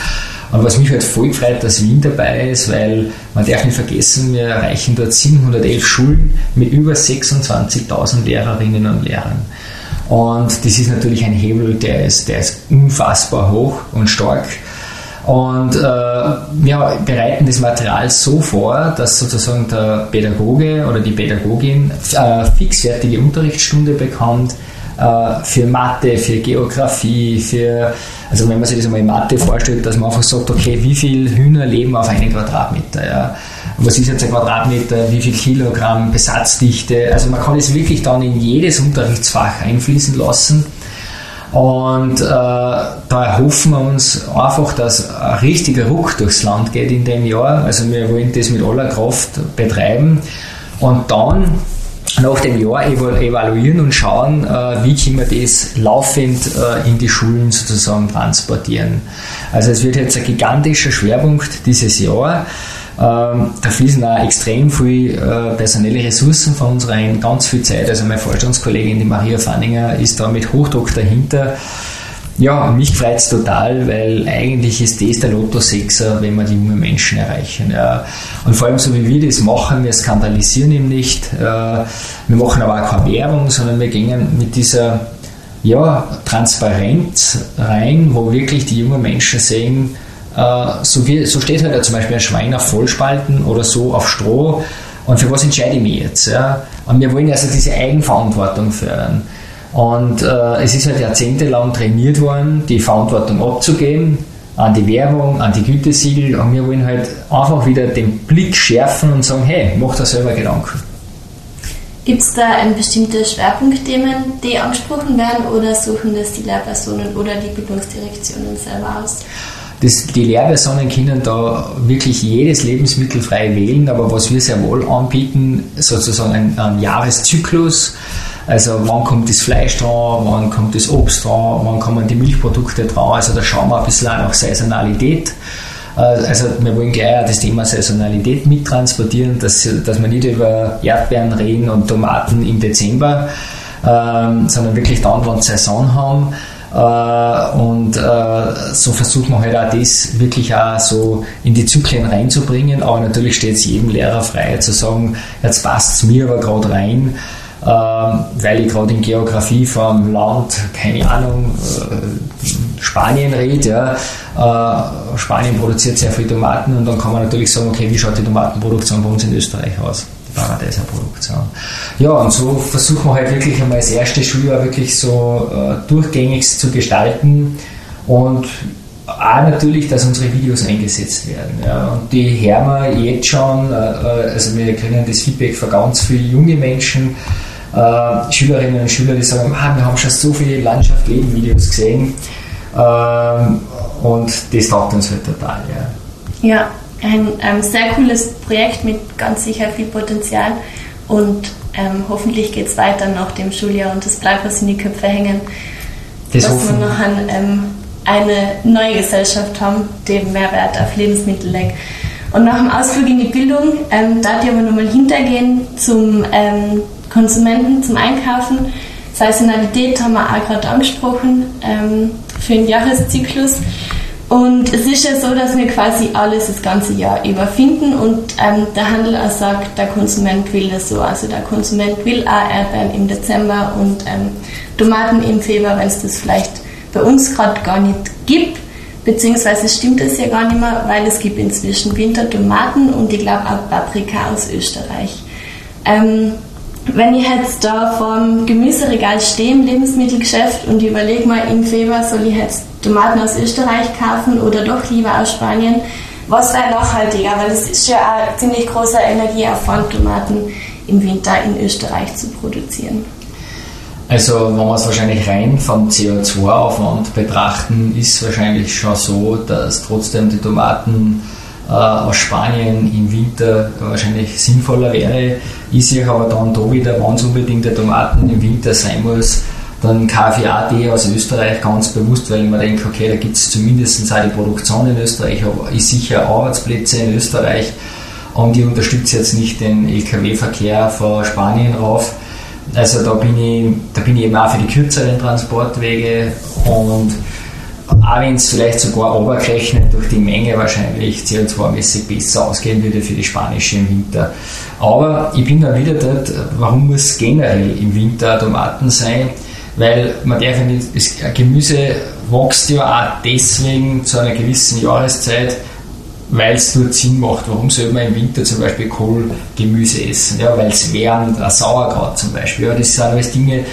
Und was mich halt voll freut, dass Wien dabei ist, weil man darf nicht vergessen, wir erreichen dort 711 Schulen mit über 26.000 Lehrerinnen und Lehrern. Und das ist natürlich ein Hebel, der ist, der ist unfassbar hoch und stark. Und äh, wir bereiten das Material so vor, dass sozusagen der Pädagoge oder die Pädagogin äh, fixfertige Unterrichtsstunde bekommt äh, für Mathe, für Geografie, für, also wenn man sich das einmal in Mathe vorstellt, dass man einfach sagt, okay, wie viele Hühner leben auf einem Quadratmeter? Ja? Was ist jetzt ein Quadratmeter? Wie viel Kilogramm Besatzdichte? Also man kann es wirklich dann in jedes Unterrichtsfach einfließen lassen und äh, da erhoffen wir uns einfach, dass ein richtiger Ruck durchs Land geht in dem Jahr. Also wir wollen das mit aller Kraft betreiben und dann nach dem Jahr evaluieren und schauen, äh, wie können wir das laufend äh, in die Schulen sozusagen transportieren. Also es wird jetzt ein gigantischer Schwerpunkt dieses Jahr. Ähm, da fließen auch extrem viel äh, personelle Ressourcen von uns rein, ganz viel Zeit. Also meine Vorstandskollegin, die Maria Fanninger, ist da mit Hochdruck dahinter. Ja, mich freut es total, weil eigentlich ist das der Lotto 6er, wenn wir die jungen Menschen erreichen. Ja. Und vor allem so wie wir das machen, wir skandalisieren ihn nicht, äh, wir machen aber auch keine Werbung, sondern wir gehen mit dieser ja, Transparenz rein, wo wirklich die jungen Menschen sehen, so, wie, so steht halt ja zum Beispiel ein Schwein auf Vollspalten oder so auf Stroh. Und für was entscheide ich mich jetzt? Ja? Und wir wollen also diese Eigenverantwortung fördern. Und äh, es ist halt jahrzehntelang trainiert worden, die Verantwortung abzugeben an die Werbung, an die Gütesiegel. Und wir wollen halt einfach wieder den Blick schärfen und sagen, hey, mach da selber Gedanken. Gibt es da ein bestimmte Schwerpunktthemen, die angesprochen werden oder suchen das die Lehrpersonen oder die Bildungsdirektionen selber aus? Das, die Lehrpersonen können da wirklich jedes Lebensmittel frei wählen, aber was wir sehr wohl anbieten, sozusagen ein, ein Jahreszyklus. Also wann kommt das Fleisch dran, wann kommt das Obst dran, wann kommen die Milchprodukte dran. Also da schauen wir ein bisschen auch nach Saisonalität. Äh, also wir wollen gleich das Thema Saisonalität mittransportieren, dass, dass wir nicht über Erdbeeren reden und Tomaten im Dezember, ähm, sondern wirklich dann, wenn Saison haben. Äh, und äh, so versucht man halt auch das wirklich auch so in die Zyklen reinzubringen. Aber natürlich steht es jedem Lehrer frei zu sagen, jetzt passt es mir aber gerade rein, ähm, weil ich gerade in Geografie vom Land, keine Ahnung, äh, Spanien rede. Spanien produziert sehr viele Tomaten und dann kann man natürlich sagen, okay, wie schaut die Tomatenproduktion bei uns in Österreich aus? Paradeiser Produktion. Ja, und so versuchen wir halt wirklich einmal das erste Schuljahr wirklich so äh, durchgängig zu gestalten und auch natürlich, dass unsere Videos eingesetzt werden. Ja. Und die hören wir jetzt schon, äh, äh, also wir kriegen das Feedback von ganz vielen jungen Menschen, äh, Schülerinnen und Schüler, die sagen, ah, wir haben schon so viele Landschaft-Leben-Videos gesehen ähm, und das taugt uns halt total. Ja, ja ein ähm, sehr cooles Projekt mit ganz sicher viel Potenzial und ähm, hoffentlich geht es weiter nach dem Schuljahr und es bleibt was in die Köpfe hängen, das dass hoffen. wir noch ein, ähm, eine neue Gesellschaft haben, die Mehrwert auf Lebensmittel legt. Und nach dem Ausflug in die Bildung ähm, darf ich aber nochmal hintergehen zum ähm, Konsumenten zum Einkaufen. Saisonalität haben wir auch gerade angesprochen ähm, für den Jahreszyklus. Und es ist ja so, dass wir quasi alles das ganze Jahr über finden und ähm, der Handel auch sagt, der Konsument will das so. Also der Konsument will auch Erdbeeren im Dezember und ähm, Tomaten im Februar, wenn es das vielleicht bei uns gerade gar nicht gibt. Beziehungsweise stimmt es ja gar nicht mehr, weil es gibt inzwischen Wintertomaten und ich glaube auch Paprika aus Österreich. Ähm, wenn ich jetzt da vor dem Gemüseregal stehe im Lebensmittelgeschäft und überlege mal, im Februar soll ich jetzt Tomaten aus Österreich kaufen oder doch lieber aus Spanien, was wäre nachhaltiger? Weil es ist ja ein ziemlich großer Energieaufwand, Tomaten im Winter in Österreich zu produzieren. Also wenn wir es wahrscheinlich rein vom CO2-Aufwand betrachten, ist es wahrscheinlich schon so, dass trotzdem die Tomaten aus Spanien im Winter wahrscheinlich sinnvoller wäre. Ich sehe aber dann da wieder, wenn es unbedingt der Tomaten im Winter sein muss, dann die aus Österreich ganz bewusst, weil ich mir denke, okay, da gibt es zumindest auch die Produktion in Österreich, aber ich sicher Arbeitsplätze in Österreich und ich unterstütze jetzt nicht den LKW-Verkehr von Spanien rauf. Also da bin, ich, da bin ich eben auch für die kürzeren Transportwege und auch wenn es vielleicht sogar obergerechnet durch die Menge wahrscheinlich CO2-mäßig besser ausgehen würde für die spanische im Winter. Aber ich bin dann wieder dort, warum muss generell im Winter Tomaten sein? Weil man darf nicht, das Gemüse wächst ja auch deswegen zu einer gewissen Jahreszeit, weil es dort Sinn macht. Warum soll man im Winter zum Beispiel Kohlgemüse essen? Ja, weil es wärmt, ein Sauerkraut zum Beispiel. Ja, das sind alles Dinge,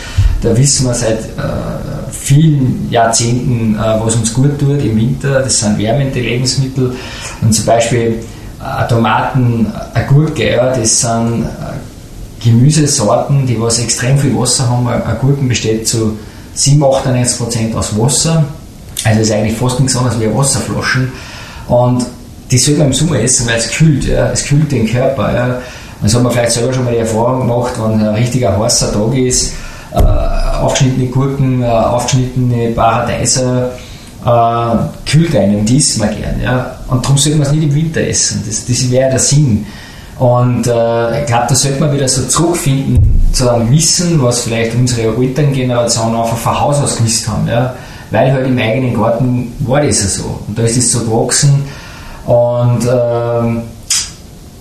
da wissen wir seit äh, vielen Jahrzehnten, äh, was uns gut tut im Winter. Das sind wärmende Lebensmittel. Und zum Beispiel äh, Tomaten, eine Gurke, ja, das sind äh, Gemüsesorten, die was extrem viel Wasser haben. Gurken besteht zu 7, 98% aus Wasser. Also ist eigentlich fast nichts anderes wie Wasserflaschen. Und die sollte man im Sommer essen, weil es kühlt. Ja. Es kühlt den Körper. Ja. Das haben wir vielleicht selber schon mal die Erfahrung gemacht, wenn ein richtiger heißer Tag ist, äh, aufgeschnittene Gurken, äh, aufgeschnittene Paradeiser, äh, kühlt einen, man gern. Ja. Und darum sollte man es nicht im Winter essen. Das, das wäre der Sinn. Und äh, ich glaube, da sollte man wieder so zurückfinden zu einem Wissen, was vielleicht unsere Elterngeneration einfach von Haus aus gewusst haben. Ja. Weil halt im eigenen Garten war das ja so. Und da ist es so gewachsen. Und ähm,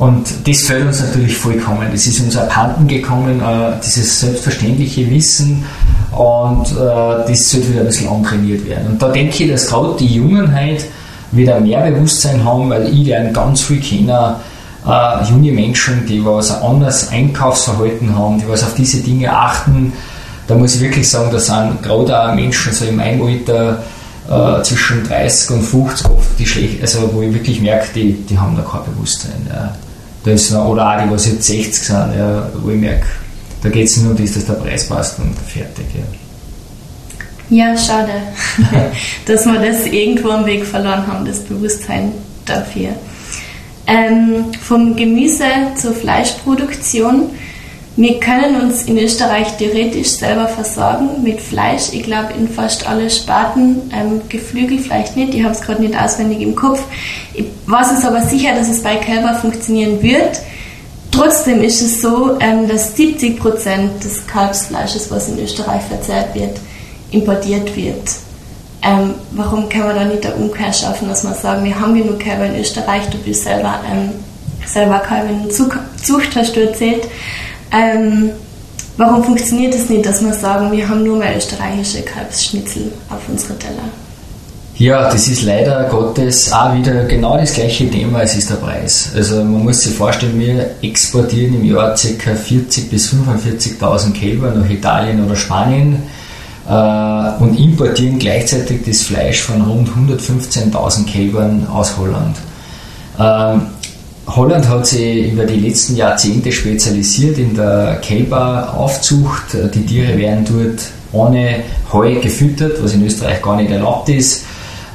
und das fällt uns natürlich vollkommen. Das ist uns abhanden gekommen, äh, dieses selbstverständliche Wissen und äh, das sollte wieder ein bisschen antrainiert werden. Und da denke ich, dass gerade die Jungen heute wieder mehr Bewusstsein haben, weil ich lerne ganz viel kennen, äh, junge Menschen, die was ein anderes Einkaufsverhalten haben, die was auf diese Dinge achten. Da muss ich wirklich sagen, da sind gerade auch Menschen so in meinem Alter äh, zwischen 30 und 50 oft die schlecht, also wo ich wirklich merke, die, die haben da kein Bewusstsein. Ja. Das, oder auch die, was jetzt 60 sind, ja, wo ich merke, da geht es nur um das, dass der Preis passt und fertig. Ja, ja schade, dass wir das irgendwo am Weg verloren haben, das Bewusstsein dafür. Ähm, vom Gemüse zur Fleischproduktion wir können uns in Österreich theoretisch selber versorgen mit Fleisch. Ich glaube, in fast alle Sparten, ähm, Geflügel vielleicht nicht, ich habe es gerade nicht auswendig im Kopf. Ich weiß es aber sicher, dass es bei Kälber funktionieren wird. Trotzdem ist es so, ähm, dass 70 Prozent des Kalbsfleisches, was in Österreich verzehrt wird, importiert wird. Ähm, warum kann man da nicht der Umkehr schaffen, dass man sagen, wir haben genug Kälber in Österreich, du bist selber, ähm, selber Kalb Zucht, hast du erzählt. Ähm, warum funktioniert es nicht, dass wir sagen, wir haben nur mehr österreichische Kalbsschnitzel auf unsere Teller? Ja, das ist leider Gottes auch wieder genau das gleiche Thema, es ist der Preis. Also man muss sich vorstellen, wir exportieren im Jahr ca. 40.000 bis 45.000 Kälber nach Italien oder Spanien äh, und importieren gleichzeitig das Fleisch von rund 115.000 Kälbern aus Holland. Ähm, Holland hat sich über die letzten Jahrzehnte spezialisiert in der Kälberaufzucht. Die Tiere werden dort ohne Heu gefüttert, was in Österreich gar nicht erlaubt ist,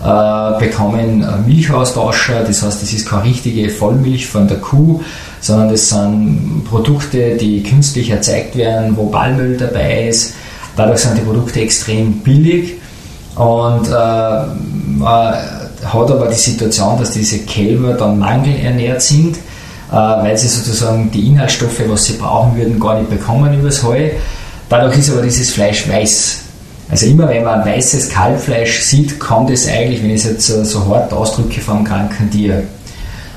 äh, bekommen Milchaustauscher, das heißt, das ist keine richtige Vollmilch von der Kuh, sondern das sind Produkte, die künstlich erzeugt werden, wo Palmöl dabei ist. Dadurch sind die Produkte extrem billig und äh, hat aber die Situation, dass diese Kälber dann mangelernährt sind weil sie sozusagen die Inhaltsstoffe, was sie brauchen würden, gar nicht bekommen übers Heu. Dadurch ist aber dieses Fleisch weiß. Also immer wenn man weißes Kalbfleisch sieht, kommt es eigentlich, wenn ich es jetzt so, so hart ausdrücke, vom kranken Tier.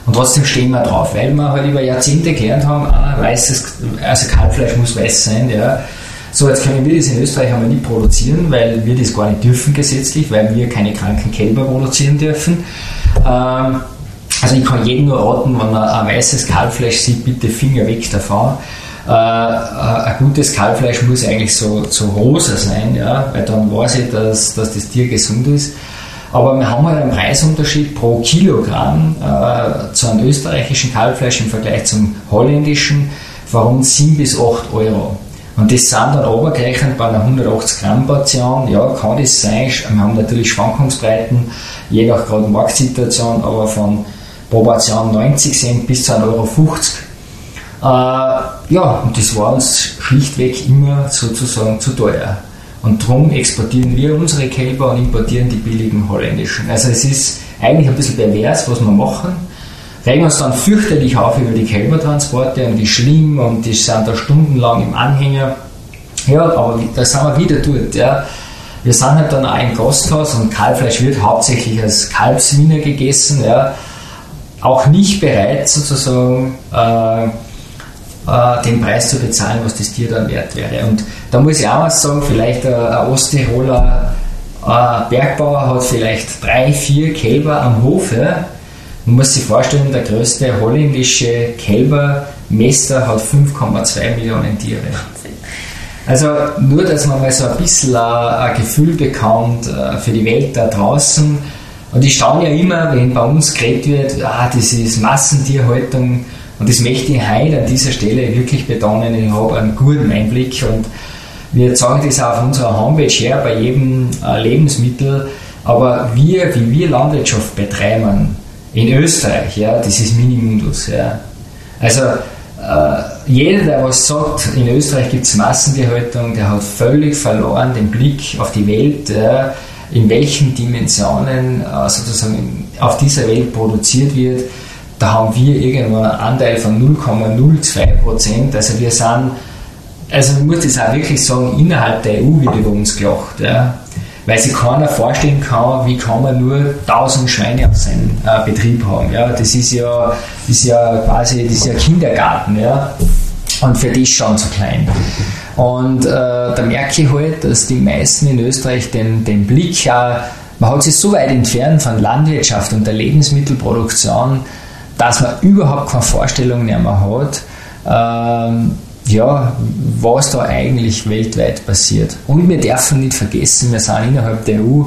Und trotzdem stehen wir drauf, weil wir halt über Jahrzehnte gelernt haben, ah, weißes, also Kalbfleisch muss weiß sein. Ja. So, jetzt können wir das in Österreich aber nicht produzieren, weil wir das gar nicht dürfen gesetzlich, weil wir keine kranken Kälber produzieren dürfen. Ähm, also ich kann jedem nur raten, wenn er ein weißes Kalbfleisch sieht, bitte Finger weg davon. Äh, ein gutes Kalbfleisch muss eigentlich so, so rosa sein, ja, weil dann weiß ich, dass, dass das Tier gesund ist. Aber wir haben halt einen Preisunterschied pro Kilogramm äh, zu einem österreichischen Kalbfleisch im Vergleich zum holländischen von rund 7 bis 8 Euro. Und das sind dann obergerechnet bei einer 180 Gramm Portion, ja, kann das sein. Wir haben natürlich Schwankungsbreiten, je nach gerade Marktsituation, aber von pro Portion 90 Cent bis zu 1,50 Euro. Äh, ja, und das war uns schlichtweg immer sozusagen zu teuer. Und darum exportieren wir unsere Kälber und importieren die billigen holländischen. Also es ist eigentlich ein bisschen pervers, was wir machen. Regen uns dann fürchterlich auf über die Kälbertransporte und die schlimm und die sind da stundenlang im Anhänger. Ja, aber da sind wir wieder dort. Ja. Wir sind halt dann auch ein Gasthaus und Kalbfleisch wird hauptsächlich als Kalbswiener gegessen. Ja. Auch nicht bereit sozusagen äh, äh, den Preis zu bezahlen, was das Tier dann wert wäre. Und da muss ich auch was sagen, vielleicht ein, ein Osttiroler äh, Bergbauer hat vielleicht drei, vier Kälber am Hof. Ja. Man muss sich vorstellen, der größte holländische Kälbermester hat 5,2 Millionen Tiere. Also nur, dass man mal so ein bisschen ein, Gefühl bekommt äh, für die Welt da draußen. Und ich staune ja immer, wenn bei uns geredet wird, ah, das ist Massentierhaltung. Und das möchte ich heute an dieser Stelle wirklich betonen. Ich habe einen guten Einblick und wir zeigen das auch auf unserer Homepage her, bei jedem äh, Lebensmittel. Aber wir, wie wir Landwirtschaft betreiben in Österreich, ja, das ist Minimundus. Ja. Also äh, jeder, der was sagt, in Österreich gibt es Massentierhaltung, der hat völlig verloren den Blick auf die Welt, ja, in welchen Dimensionen äh, sozusagen auf dieser Welt produziert wird da haben wir irgendwo einen Anteil von 0,02 Prozent. Also wir sind, also man muss das auch wirklich sagen, innerhalb der EU wird über uns gelacht. Ja. Weil sich keiner vorstellen kann, wie kann man nur 1000 Schweine auf seinem äh, Betrieb haben. Ja. Das, ist ja, das ist ja quasi das ist ja Kindergarten. Ja. Und für die schon zu klein. Und äh, da merke ich halt, dass die meisten in Österreich den, den Blick auch, man hat sich so weit entfernt von Landwirtschaft und der Lebensmittelproduktion, dass man überhaupt keine Vorstellung mehr hat, ähm, ja, was da eigentlich weltweit passiert. Und wir dürfen nicht vergessen, wir sind innerhalb der EU,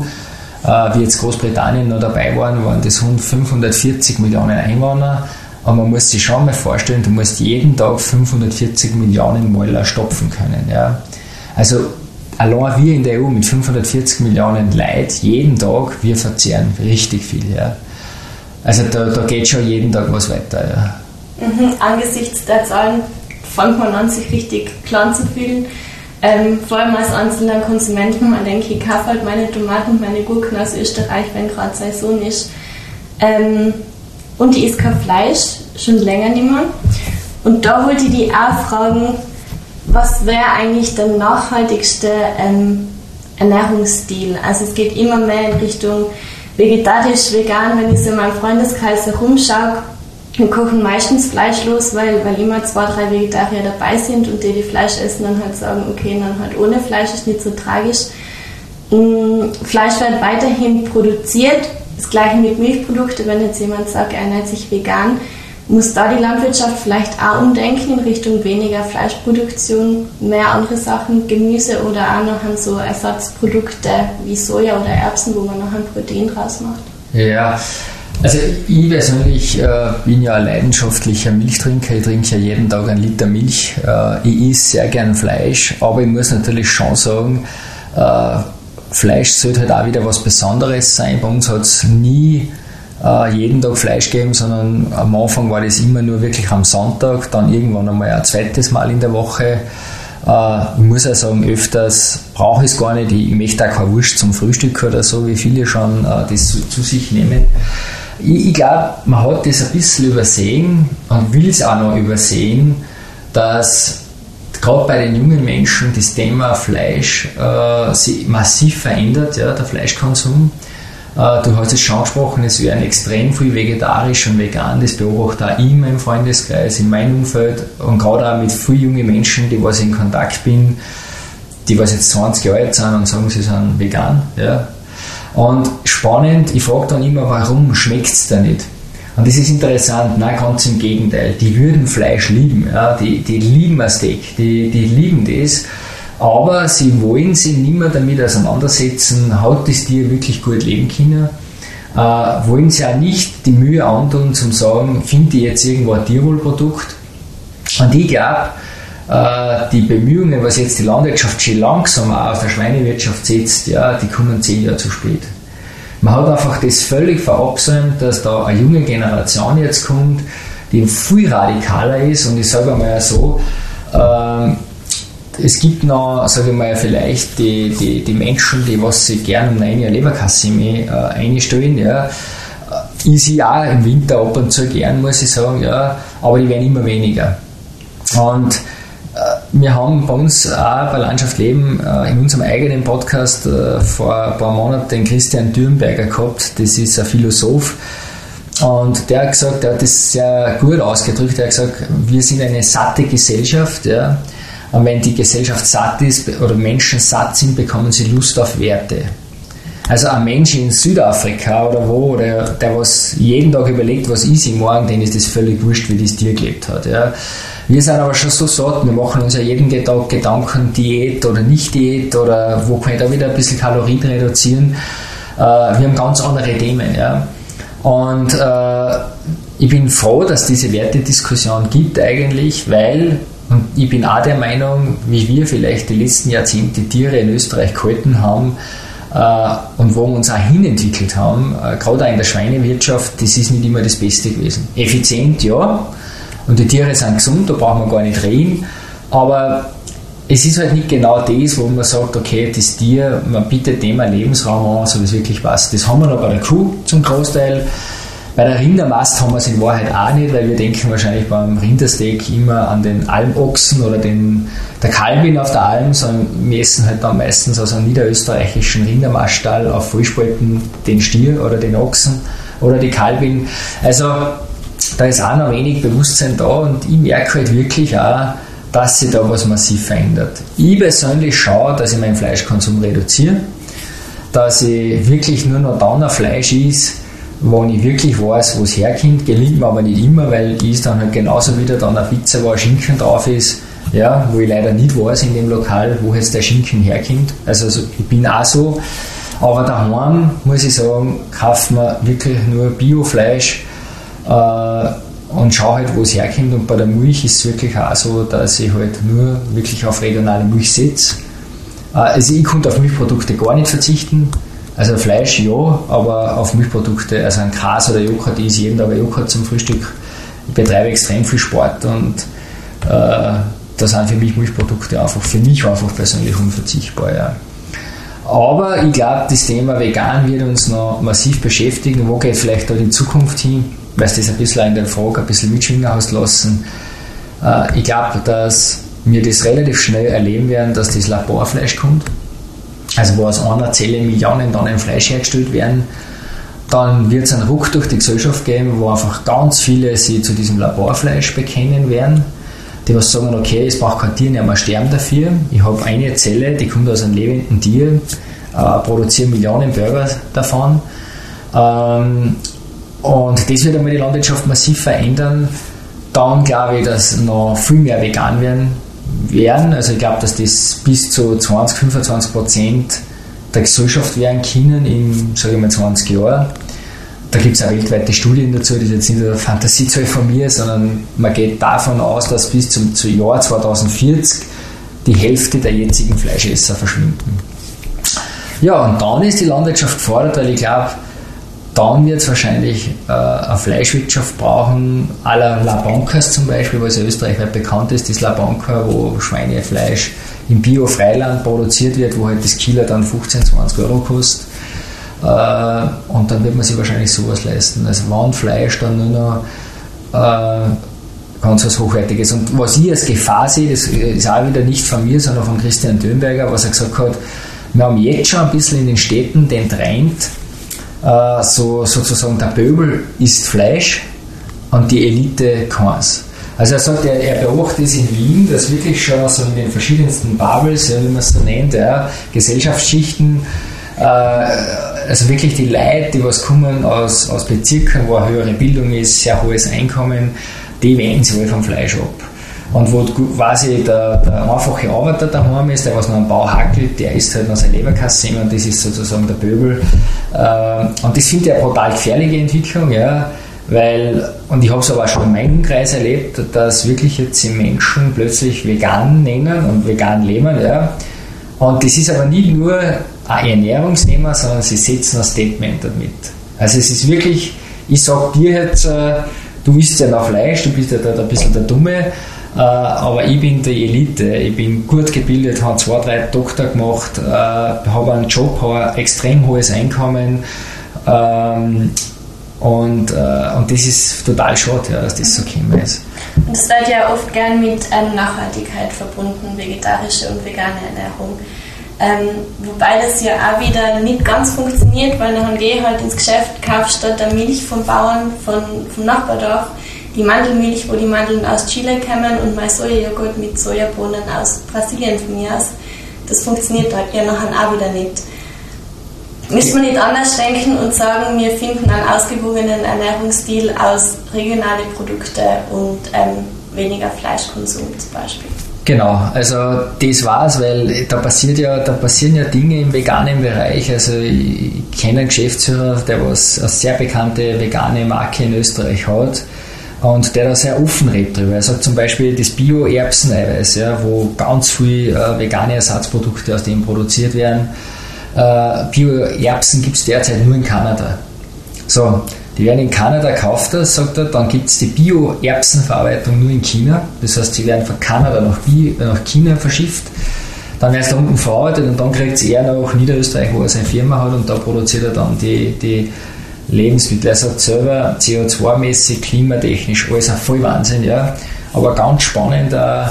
äh, wie jetzt Großbritannien noch dabei waren, waren das rund 540 Millionen Einwohner. Aber man muss sich schon mal vorstellen, du musst jeden Tag 540 Millionen Mäuler stopfen können. Ja. Also allein wir in der EU mit 540 Millionen Leid jeden Tag, wir verzehren richtig viel. Ja. Also da, da geht schon jeden Tag was weiter. Ja. Mhm, angesichts der Zahlen fängt man an, sich richtig klein zu fühlen. Ähm, vor allem als einzelner Konsument, man denkt, ich kaufe halt meine Tomaten, meine Gurken aus Österreich, wenn gerade Saison ist. Ähm, und ich esse kein Fleisch, schon länger nicht mehr. Und da wollte ich die auch fragen, was wäre eigentlich der nachhaltigste ähm, Ernährungsstil? Also es geht immer mehr in Richtung vegetarisch, vegan, wenn ich so in meinem Freundeskreis herumschaue, wir kochen meistens fleischlos, weil, weil immer zwei, drei Vegetarier dabei sind und die, die Fleisch essen, dann halt sagen, okay, dann halt ohne Fleisch ist nicht so tragisch. Mm, Fleisch wird weiterhin produziert, das gleiche mit Milchprodukten, wenn jetzt jemand sagt, er ernährt sich vegan, muss da die Landwirtschaft vielleicht auch umdenken in Richtung weniger Fleischproduktion, mehr andere Sachen, Gemüse oder auch noch so Ersatzprodukte wie Soja oder Erbsen, wo man noch ein Protein draus macht? Ja, also ich persönlich äh, bin ja ein leidenschaftlicher Milchtrinker. Ich trinke ja jeden Tag einen Liter Milch. Äh, ich esse sehr gern Fleisch, aber ich muss natürlich schon sagen, äh, Fleisch sollte halt auch wieder was Besonderes sein. Bei uns hat es nie äh, jeden Tag Fleisch geben, sondern am Anfang war das immer nur wirklich am Sonntag, dann irgendwann einmal ein zweites Mal in der Woche. Äh, ich muss auch sagen, öfters brauche ich es gar nicht. Ich möchte auch keine Wurst zum Frühstück oder so, wie viele schon äh, das zu, sich nehmen. Ich, ich glaube, man hat das ein bisschen übersehen und will es auch noch übersehen, dass gerade bei den jungen Menschen das Thema Fleisch äh, sich massiv verändert, ja, der Fleischkonsum. Äh, du hast es schon angesprochen, es werden extrem viel vegetarisch und vegan, das beobachte auch ich in meinem Freundeskreis, in meinem Umfeld und gerade auch mit vielen jungen Menschen, die was ich in Kontakt bin, die was jetzt 20 Jahre alt sind und sagen, sie sind vegan. Ja. Und spannend, ich frage dann immer, warum schmeckt es da nicht? Und das ist interessant, nein, ganz im Gegenteil. Die würden Fleisch lieben, ja, die, die lieben ein Steak, die, die lieben das, aber sie wollen sich nicht mehr damit auseinandersetzen, hat das Tier wirklich gut leben können. Äh, wollen sie auch nicht die Mühe antun, zum sagen, finde ich jetzt irgendwo ein Tierwohlprodukt. Und ich glaube, äh, die Bemühungen, was jetzt die Landwirtschaft schon langsam auch auf der Schweinewirtschaft setzt, ja, die kommen zehn Jahre zu spät. Man hat einfach das völlig verabsäumt, dass da eine junge Generation jetzt kommt, die viel radikaler ist und ich sage mal so, ähm, es gibt noch, sage ich mal, vielleicht die, die, die Menschen, die was sich gerne um eine Leberkasse äh, einstellen, ja, sehe auch im Winter ab und zu gern, muss ich sagen, ja, aber die werden immer weniger. Und wir haben bei uns auch bei Landschaft Leben äh, in unserem eigenen Podcast äh, vor ein paar Monaten den Christian Dürnberger gehabt. Das ist ein Philosoph. Und der hat gesagt, der hat das sehr gut ausgedrückt. Er hat gesagt, wir sind eine satte Gesellschaft. Ja. Und wenn die Gesellschaft satt ist oder Menschen satt sind, bekommen sie Lust auf Werte. Also ein Mensch in Südafrika oder wo, oder der was jeden Tag überlegt, was ist ich morgen, den ist das völlig wurscht, wie das Tier gelebt hat. Ja. Wir sind aber schon so satt, wir machen uns ja jeden Tag Gedanken, Diät oder nicht Diät oder wo kann ich da wieder ein bisschen Kalorien reduzieren. Äh, wir haben ganz andere Themen. Ja. Und äh, ich bin froh, dass diese Wertediskussion gibt eigentlich, weil, und ich bin auch der Meinung, wie wir vielleicht die letzten Jahrzehnte Tiere in Österreich gehalten haben, äh, und wo wir uns auch hinentwickelt haben, äh, gerade auch in der Schweinewirtschaft, das ist nicht immer das Beste gewesen. Effizient, ja, und die Tiere sind gesund, da brauchen wir gar nicht reden. Aber es ist halt nicht genau das, wo man sagt, okay, das Tier, man bietet dem einen Lebensraum an, so wie es wirklich passt. Das haben wir noch bei der Kuh zum Großteil. Bei der Rindermast haben wir es in Wahrheit auch nicht, weil wir denken wahrscheinlich beim Rindersteak immer an den Almochsen oder den, der Kalbin auf der Alm, sondern wir essen halt dann meistens aus einem niederösterreichischen Rindermaststall auf Vollspalten den Stier oder den Ochsen oder die Kalbin. Also da ist auch noch wenig Bewusstsein da und ich merke halt wirklich auch, dass sich da was massiv verändert. Ich persönlich schaue, dass ich meinen Fleischkonsum reduziere, dass ich wirklich nur noch dann ein Fleisch ist, wo ich wirklich weiß, wo es herkommt. Gelingt mir aber nicht immer, weil ich dann halt genauso wieder dann eine Pizza, wo ein Schinken drauf ist, ja, wo ich leider nicht weiß in dem Lokal, wo jetzt der Schinken herkommt. Also, also ich bin auch so. Aber daheim, muss ich sagen, kauft man wirklich nur Biofleisch äh, und schaue halt, wo es herkommt. Und bei der Milch ist es wirklich auch so, dass ich halt nur wirklich auf regionale Milch setze. Äh, also ich konnte auf Milchprodukte gar nicht verzichten. Also Fleisch ja, aber auf Milchprodukte, also ein Gras oder Joghurt, ich esse jeden Tag Joghurt zum Frühstück. Ich betreibe extrem viel Sport und äh, da sind für mich Milchprodukte einfach für mich einfach persönlich unverzichtbar. Ja. Aber ich glaube, das Thema Vegan wird uns noch massiv beschäftigen. Wo geht vielleicht da die Zukunft hin? weil du das ein bisschen in der Frage ein bisschen mitschwingen hast lassen. Äh, ich glaube, dass wir das relativ schnell erleben werden, dass das Laborfleisch kommt. Also wo aus einer Zelle Millionen Tonnen Fleisch hergestellt werden. Dann wird es einen Ruck durch die Gesellschaft geben, wo einfach ganz viele sich zu diesem Laborfleisch bekennen werden. Die was sagen, okay, es braucht kein Tier nicht mehr sterben dafür. Ich habe eine Zelle, die kommt aus einem lebenden Tier, äh, produziere Millionen Burger davon. Ähm, und das wird einmal die Landwirtschaft massiv verändern. Dann glaube ich, dass noch viel mehr vegan werden. Werden. Also ich glaube, dass das bis zu 20, 25 Prozent der Gesellschaft werden können in, sage ich mal, 20 Jahren. Da gibt es auch weltweite Studien dazu, das ist jetzt nicht eine Fantasiezahl von mir, sondern man geht davon aus, dass bis zum, zum Jahr 2040 die Hälfte der jetzigen Fleischesser verschwinden. Ja, und dann ist die Landwirtschaft gefordert, weil ich glaube, dann wird es wahrscheinlich äh, eine Fleischwirtschaft brauchen, à la La Bancas zum Beispiel, was ja österreichweit bekannt ist, das La Banca, wo Schweinefleisch im Bio-Freiland produziert wird, wo halt das Kilo dann 15, 20 Euro kostet. Äh, und dann wird man sich wahrscheinlich sowas leisten. Also wenn Fleisch dann nur noch äh, ganz was Hochwertiges. Und was ich als Gefahr sehe, das ist auch wieder nicht von mir, sondern von Christian Dönberger, was er gesagt hat, wir haben jetzt schon ein bisschen in den Städten den Trend, äh, so sozusagen der Pöbel isst Fleisch und die Elite keins. Also er sagt, er, er beobachtet es in Wien, dass wirklich schon so in den verschiedensten Bubbles, ja, wie man es so nennt, ja, Gesellschaftsschichten, äh, also wirklich die Leute, die was kommen aus, aus Bezirken, wo eine höhere Bildung ist, sehr hohes Einkommen, die wenden sich alle vom Fleisch ab. Und wo quasi der, der einfache Arbeiter daheim ist, der was noch am Bau hackelt, der isst halt noch seine Leberkasse und das ist sozusagen der Pöbel. Äh, und das finde ich eine brutal gefährliche Entwicklung, ja, weil, und ich habe es aber auch schon in meinem Kreis erlebt, dass wirklich jetzt die Menschen plötzlich vegan nennen und vegan leben, ja. Und das ist aber nicht nur ein Ernährungsthema, sondern sie setzen ein Statement damit. Also es ist wirklich, ich sage dir jetzt, äh, du isst ja noch Fleisch, du bist ja da ein bisschen der Dumme, äh, aber ich bin die Elite, ich bin gut gebildet, habe zwei, drei Doktor gemacht, äh, habe einen Job, habe ein extrem hohes Einkommen ähm, und, äh, und das ist total schade, ja, dass das so gekommen ist. Und es wird ja oft gern mit ähm, Nachhaltigkeit verbunden, vegetarische und vegane Ernährung. Ähm, wobei das ja auch wieder nicht ganz funktioniert, weil dann gehe ich halt ins Geschäft, kaufe statt der Milch vom Bauern von, vom Nachbardorf die Mandelmilch, wo die Mandeln aus Chile kommen und mein Sojajoghurt mit Sojabohnen aus Brasilien von mir aus. Das funktioniert halt ja nachher auch wieder nicht. Müssen wir nicht anders denken und sagen, wir finden einen ausgewogenen Ernährungsstil aus regionalen Produkten und ähm, weniger Fleischkonsum zum Beispiel? Genau, also das war's, weil da passiert ja, da passieren ja Dinge im veganen Bereich. Also ich kenne einen Geschäftsführer, der was eine sehr bekannte vegane Marke in Österreich hat und der da sehr offen redet darüber. Er sagt zum Beispiel das Bio-Erbseneiweiß, ja, wo ganz viele äh, vegane Ersatzprodukte aus dem produziert werden. Äh, Bio-Erbsen gibt es derzeit nur in Kanada. So, die werden in Kanada gekauft, sagt er, dann gibt es die Bio-Erbsenverarbeitung nur in China. Das heißt, sie werden von Kanada nach, Bio, nach China verschifft. Dann werden sie da unten verarbeitet und dann kriegt es eher nach Niederösterreich, wo er seine Firma hat und da produziert er dann die, die Lebensmittel. Sagt selber, CO2-mäßig, klimatechnisch, alles ein voll Wahnsinn, ja. Aber ganz spannend, äh,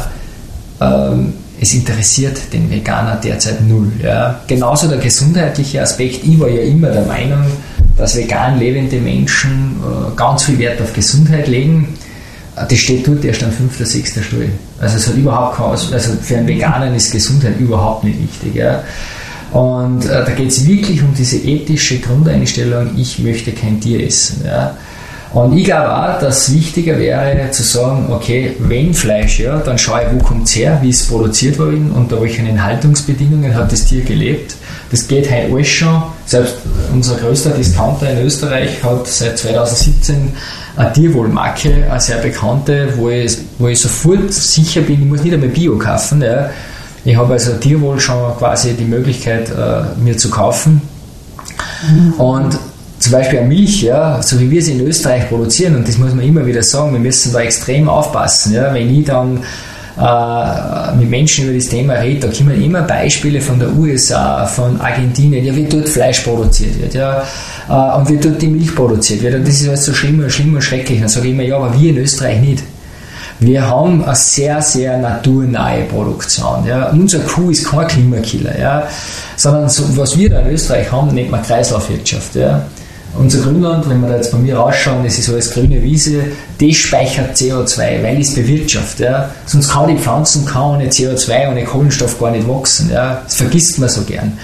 ähm, es interessiert den Veganer derzeit null. Ja. Genauso der gesundheitliche Aspekt. Ich war ja immer der Meinung, dass vegan lebende Menschen äh, ganz viel Wert auf Gesundheit legen. Äh, das steht dort erst an fünfter, sechster Stelle. Also es hat überhaupt keine, also für einen Veganer ist Gesundheit überhaupt nicht wichtig. Ja. Und äh, da geht es wirklich um diese ethische Grundeinstellung, ich möchte kein Tier essen. Ja. Und ich glaube auch, dass es wichtiger wäre zu sagen, okay, wenn Fleisch, ja, dann schaue ich, wo kommt es her, wie es produziert worden, unter welchen Haltungsbedingungen hat das Tier gelebt. Das geht heute alles schon. Selbst unser größter Discounter in Österreich hat seit 2017 eine Tierwohlmarke, eine sehr bekannte, wo ich, wo ich sofort sicher bin, ich muss nicht einmal Bio kaufen. Ja ich habe also Tierwohl schon quasi die Möglichkeit, äh, mir zu kaufen. Mhm. Und zum Beispiel eine Milch, ja, so wie wir sie in Österreich produzieren, und das muss man immer wieder sagen, wir müssen da extrem aufpassen. Ja, wenn ich dann äh, mit Menschen über das Thema rede, da kommen immer Beispiele von der USA, von Argentinien, ja, wie dort Fleisch produziert wird, ja, äh, und wie dort die Milch produziert wird. Und das ist alles so schlimm und schlimm und schrecklich. Dann sage ich immer, ja, aber wir in Österreich nicht. Wir haben eine sehr, sehr naturnahe Produktion. Ja. Unser Kuh ist kein Klimakiller, ja. sondern so, was wir da in Österreich haben, nennt man Kreislaufwirtschaft. Ja. Unser Grünland, wenn wir da jetzt bei mir rausschauen, das ist alles grüne Wiese, das speichert CO2, weil es bewirtschaftet. Ja. Sonst kann die Pflanzen kann ohne CO2, ohne Kohlenstoff gar nicht wachsen. Ja. Das vergisst man so gern.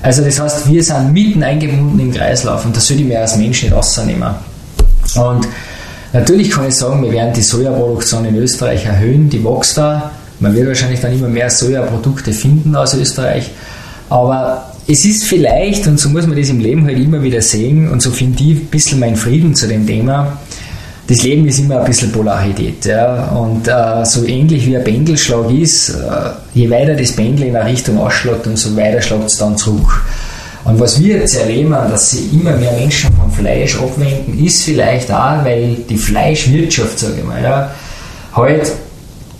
Also das heißt, wir sind mitten eingebunden im Kreislauf und das sollte ich mir als Mensch nicht rausnehmen. Und Natürlich kann ich sagen, wir werden die Sojaproduktion in Österreich erhöhen, die wächst da. Man wird wahrscheinlich dann immer mehr Sojaprodukte finden aus Österreich. Aber es ist vielleicht, und so muss man das im Leben halt immer wieder sehen, und so finde ich ein bisschen mein Frieden zu dem Thema, das Leben ist immer ein bisschen Polarität. Ja? Und äh, so ähnlich wie ein Pendelschlag ist, äh, je weiter das Pendel in eine Richtung ausschlägt, umso weiter schlägt es dann zurück. Und was wir jetzt erleben, dass sich immer mehr Menschen vom Fleisch abwenden, ist vielleicht auch, weil die Fleischwirtschaft, sage ich mal, ja, halt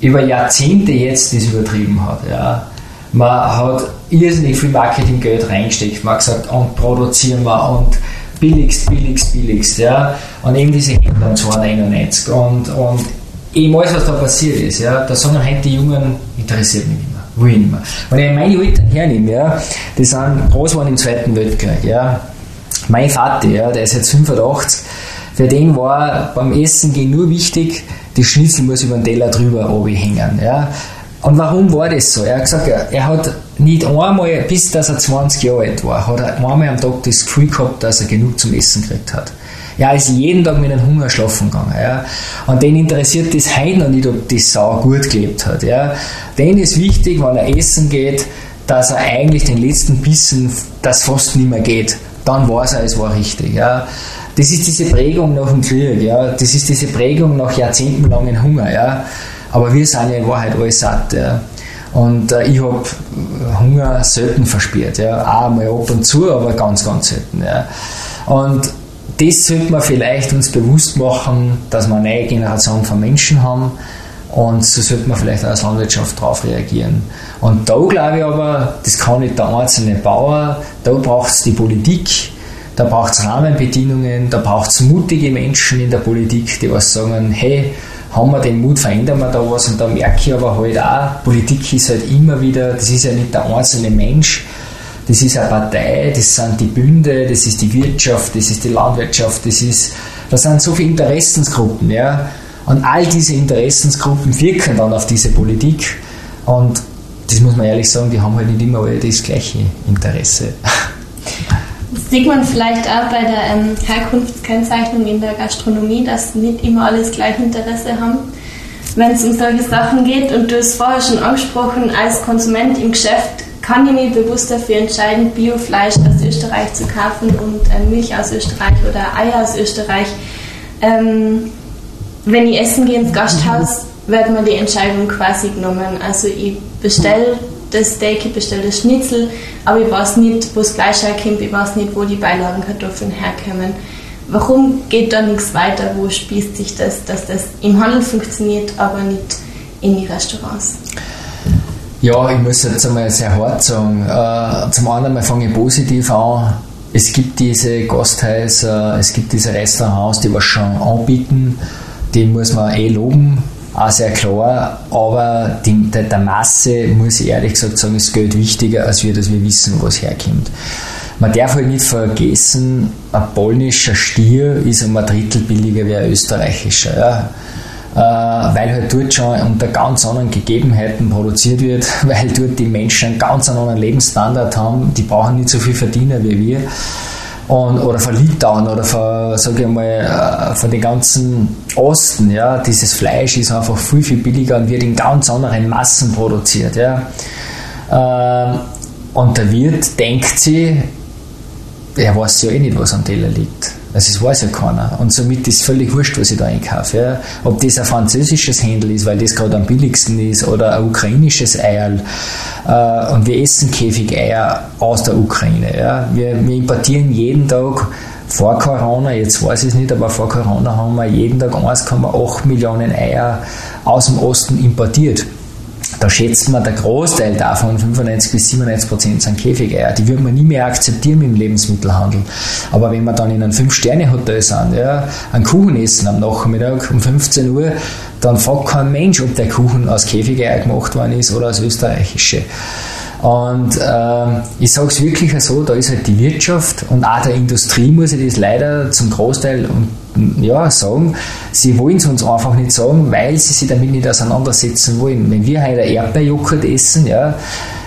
über Jahrzehnte jetzt das übertrieben hat. Ja. Man hat irrsinnig viel Marketinggeld reingesteckt. Man hat gesagt, und produzieren wir und billigst, billigst, billigst. Ja? Und eben diese Händler um 2,99. Und, und eben alles, was da passiert ist, ja, da sagen heute die Jungen, interessiert mich nicht mehr, will mehr. Wenn ich meine Eltern hernehme, ja, die sind groß geworden im Zweiten Weltkrieg, ja. Mein Vater, ja, der ist jetzt 85, für den war beim Essen gehen nur wichtig, die Schnitzel muss über den Teller drüber hängen, ja. Und warum war das so? Er hat gesagt, er hat nicht einmal, bis dass er 20 Jahre alt war, hat er einmal am Tag das Gefühl gehabt, dass er genug zum Essen gekriegt hat. Ja, ist jeden Tag mit einem Hunger schlafen gegangen. Ja. Und den interessiert das heute noch nicht, ob die Sau gut gelebt hat. Ja. Den ist wichtig, wenn er essen geht, dass er eigentlich den letzten Bissen, das fast nicht mehr geht. Dann weiß er, es war richtig. Ja. Das ist diese Prägung nach dem Krieg. Ja. Das ist diese Prägung nach jahrzehntelangen Hunger. Ja. Aber wir sind ja in Wahrheit alles satt. Ja. Und äh, ich habe Hunger selten verspürt. Ja. Auch mal ab und zu, aber ganz, ganz selten. Ja. Und das sollte man vielleicht uns bewusst machen, dass wir eine neue Generation von Menschen haben und so sollte man vielleicht als Landwirtschaft darauf reagieren. Und da glaube ich aber, das kann nicht der einzelne Bauer, da braucht es die Politik, da braucht es Rahmenbedingungen, da braucht es mutige Menschen in der Politik, die was sagen, hey, haben wir den Mut, verändern wir da was und da merke ich aber halt auch, Politik ist halt immer wieder, das ist ja nicht der einzelne Mensch, das ist eine Partei, das sind die Bünde, das ist die Wirtschaft, das ist die Landwirtschaft, das ist, das sind so viele Interessensgruppen, ja. Und all diese Interessensgruppen wirken dann auf diese Politik. Und das muss man ehrlich sagen, die haben halt nicht immer alle das gleiche Interesse. Das sieht man vielleicht auch bei der ähm, Herkunftskennzeichnung in der Gastronomie, dass nicht immer alles gleich Interesse haben, wenn es um solche Sachen geht. Und du hast vorher schon angesprochen, als Konsument im Geschäft kann ich mich bewusst dafür entscheiden, Biofleisch aus Österreich zu kaufen und äh, Milch aus Österreich oder Eier aus Österreich. Ähm, wenn ich essen gehe ins Gasthaus, wird mir die Entscheidung quasi genommen. Also ich bestelle das Steak, ich bestelle das Schnitzel, aber ich weiß nicht, wo das Fleisch herkommt, ich weiß nicht, wo die Beilagenkartoffeln herkommen. Warum geht da nichts weiter? Wo spießt sich das, dass das im Handel funktioniert, aber nicht in die Restaurants? Ja, ich muss jetzt einmal sehr hart sagen. Äh, zum einen fange ich positiv an. Es gibt diese Gasthäuser, es gibt diese Restaurants, die was schon anbieten. Die muss man eh loben, auch sehr klar. Aber die, der, der, Masse, muss ich ehrlich gesagt sagen, ist Geld wichtiger, als wir, dass wir wissen, wo es herkommt. Man darf halt nicht vergessen, ein polnischer Stier ist um ein Drittel billiger wie ein österreichischer. Ja weil halt dort schon unter ganz anderen Gegebenheiten produziert wird, weil dort die Menschen einen ganz anderen Lebensstandard haben, die brauchen nicht so viel Verdiener wie wir. Und, oder von Litauen oder von, sage ich mal, äh, von den ganzen Osten, ja, dieses Fleisch ist einfach viel, viel billiger und wird in ganz anderen Massen produziert, ja. Ähm, und der Wirt denkt sich, er weiß ja eh nicht, was am Teller liegt. Also das weiß ja keiner. Und somit ist völlig wurscht, was ich da einkaufe. Ja. Ob das ein französisches Händel ist, weil das gerade am billigsten ist, oder ein ukrainisches Eierl. Äh, und wir essen Käfigeier aus der Ukraine. Ja. Wir, wir importieren jeden Tag vor Corona, jetzt weiß ich es nicht, aber vor Corona haben wir jeden Tag 1,8 Millionen Eier aus dem Osten importiert. Da schätzt man, der Großteil davon, 95 bis 97 Prozent, sind Käfigeier. Die würde man nie mehr akzeptieren im Lebensmittelhandel. Aber wenn wir dann in einem Fünf-Sterne-Hotel sind, ja, einen Kuchen essen am Nachmittag um 15 Uhr, dann fragt kein Mensch, ob der Kuchen aus Käfigeier gemacht worden ist oder aus österreichische. Und äh, ich sage es wirklich so, da ist halt die Wirtschaft und auch der Industrie, muss ich das leider zum Großteil ja, sagen, sie wollen es uns einfach nicht sagen, weil sie sich damit nicht auseinandersetzen wollen. Wenn wir heute Erdbeerjoghurt essen, ja,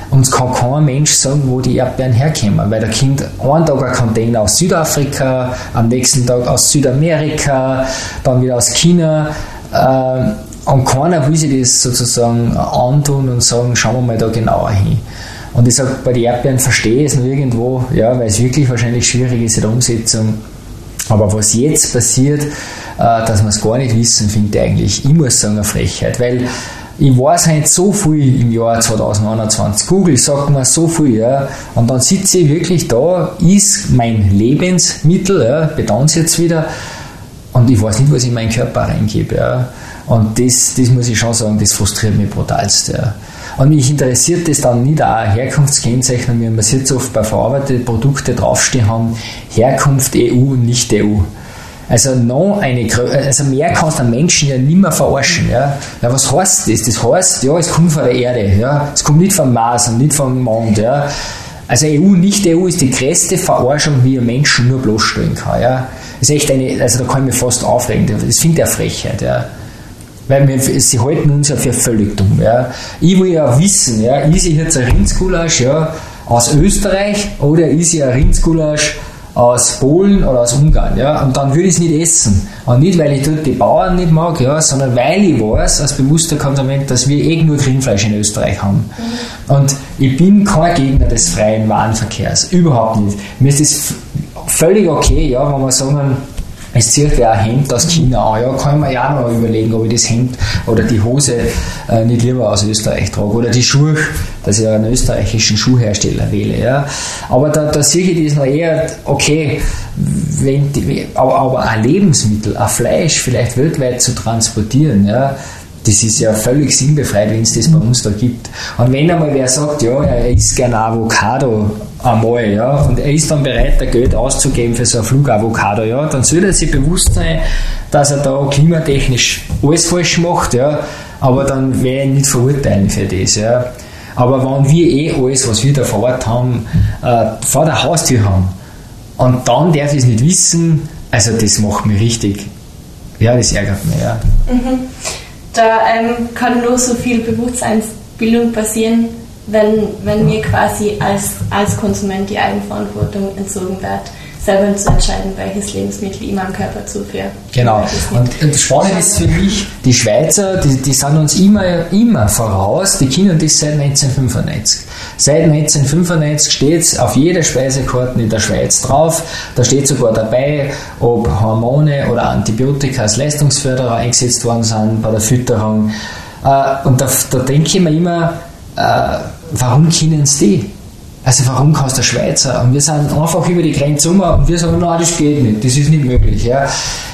uns kann kein Mensch sagen, wo die Erdbeeren herkommen, weil da kommt einen Tag ein Container aus Südafrika, am nächsten Tag aus Südamerika, dann wieder aus China. Äh, und keiner will sich das sozusagen antun und sagen, schauen wir mal da genauer hin. Und ich sage, bei den Erdbeeren verstehe ich es nur irgendwo, ja, weil es wirklich wahrscheinlich schwierig ist in der Umsetzung. Aber was jetzt passiert, äh, dass wir es gar nicht wissen, finde ich eigentlich, ich muss sagen, eine Frechheit. Weil ich weiß halt so viel im Jahr 2021. Google sagt mir so viel, ja. Und dann sitze ich wirklich da, ist mein Lebensmittel, ja, es jetzt wieder, und ich weiß nicht, was ich in meinen Körper reingebe. Ja. Und das, das muss ich schon sagen, das frustriert mich brutalst. Ja. Und mich interessiert das dann nicht auch Herkunftskennzeichnung, wie man sieht so oft bei verarbeiteten Produkten draufstehen haben, Herkunft EU und nicht EU. Also noch eine also mehr kannst du einen Menschen ja nicht mehr verarschen. Ja. ja was heißt das? Das heißt, ja, es kommt von der Erde, ja. Es kommt nicht vom Mars und nicht vom Mond, ja. Also EU, nicht EU ist die größte Verarschung, wie ein Menschen nur bloßstellen kann, ja. Das ist echt eine, also da kann ich mich fast aufregen. Das finde ich eine Frechheit, ja. Weil wir, sie halten uns ja für völlig dumm, ja. Ich will ja wissen, ja, ist ich jetzt ein Rindsgulasch, ja, aus Österreich oder ist ich ein Rindsgulasch aus Polen oder aus Ungarn, ja, und dann würde ich es nicht essen. Und nicht, weil ich dort die Bauern nicht mag, ja, sondern weil ich weiß, als bewusster Konsument, dass wir eh nur Grünfleisch in Österreich haben. Mhm. Und ich bin kein Gegner des freien Warenverkehrs, überhaupt nicht. Mir ist das völlig okay, ja, wenn wir sagen, es zieht wer ein Hemd aus China an. Ja, kann man ja auch noch überlegen, ob ich das Hemd oder die Hose äh, nicht lieber aus Österreich trage. Oder die Schuhe, dass ich einen österreichischen Schuhhersteller wähle. Ja. Aber da, da sehe ich das noch eher, okay, wenn die, aber, aber ein Lebensmittel, ein Fleisch vielleicht weltweit zu transportieren, ja, das ist ja völlig sinnbefreit, wenn es das bei uns da gibt. Und wenn einmal wer sagt, ja, er isst gerne Avocado einmal, ja, und er ist dann bereit, da Geld auszugeben für so ein Flugavocado, ja, dann sollte er sich bewusst sein, dass er da klimatechnisch alles falsch macht, ja, aber dann werde ich nicht verurteilen für das, ja. Aber wenn wir eh alles, was wir da vor Ort haben, äh, vor der Haustür haben, und dann darf ich es nicht wissen, also das macht mich richtig, ja, das ärgert mich, ja. Mhm da ähm, kann nur so viel Bewusstseinsbildung passieren, wenn, wenn mir quasi als, als Konsument die Eigenverantwortung entzogen wird, selber zu entscheiden, welches Lebensmittel ich meinem Körper zuführe. Genau. Und, und das Spannende ist für mich, die Schweizer, die, die sind uns immer, immer voraus, die kennen das seit 1995. Seit 1995 steht es auf jeder Speisekarte in der Schweiz drauf. Da steht sogar dabei, ob Hormone oder Antibiotika als Leistungsförderer eingesetzt worden sind bei der Fütterung. Äh, und da, da denke ich mir immer, äh, warum kennen sie die? Also warum kannst du Schweizer? Und wir sind einfach über die Grenze um und wir sagen, nein, das geht nicht, das ist nicht möglich. Ja,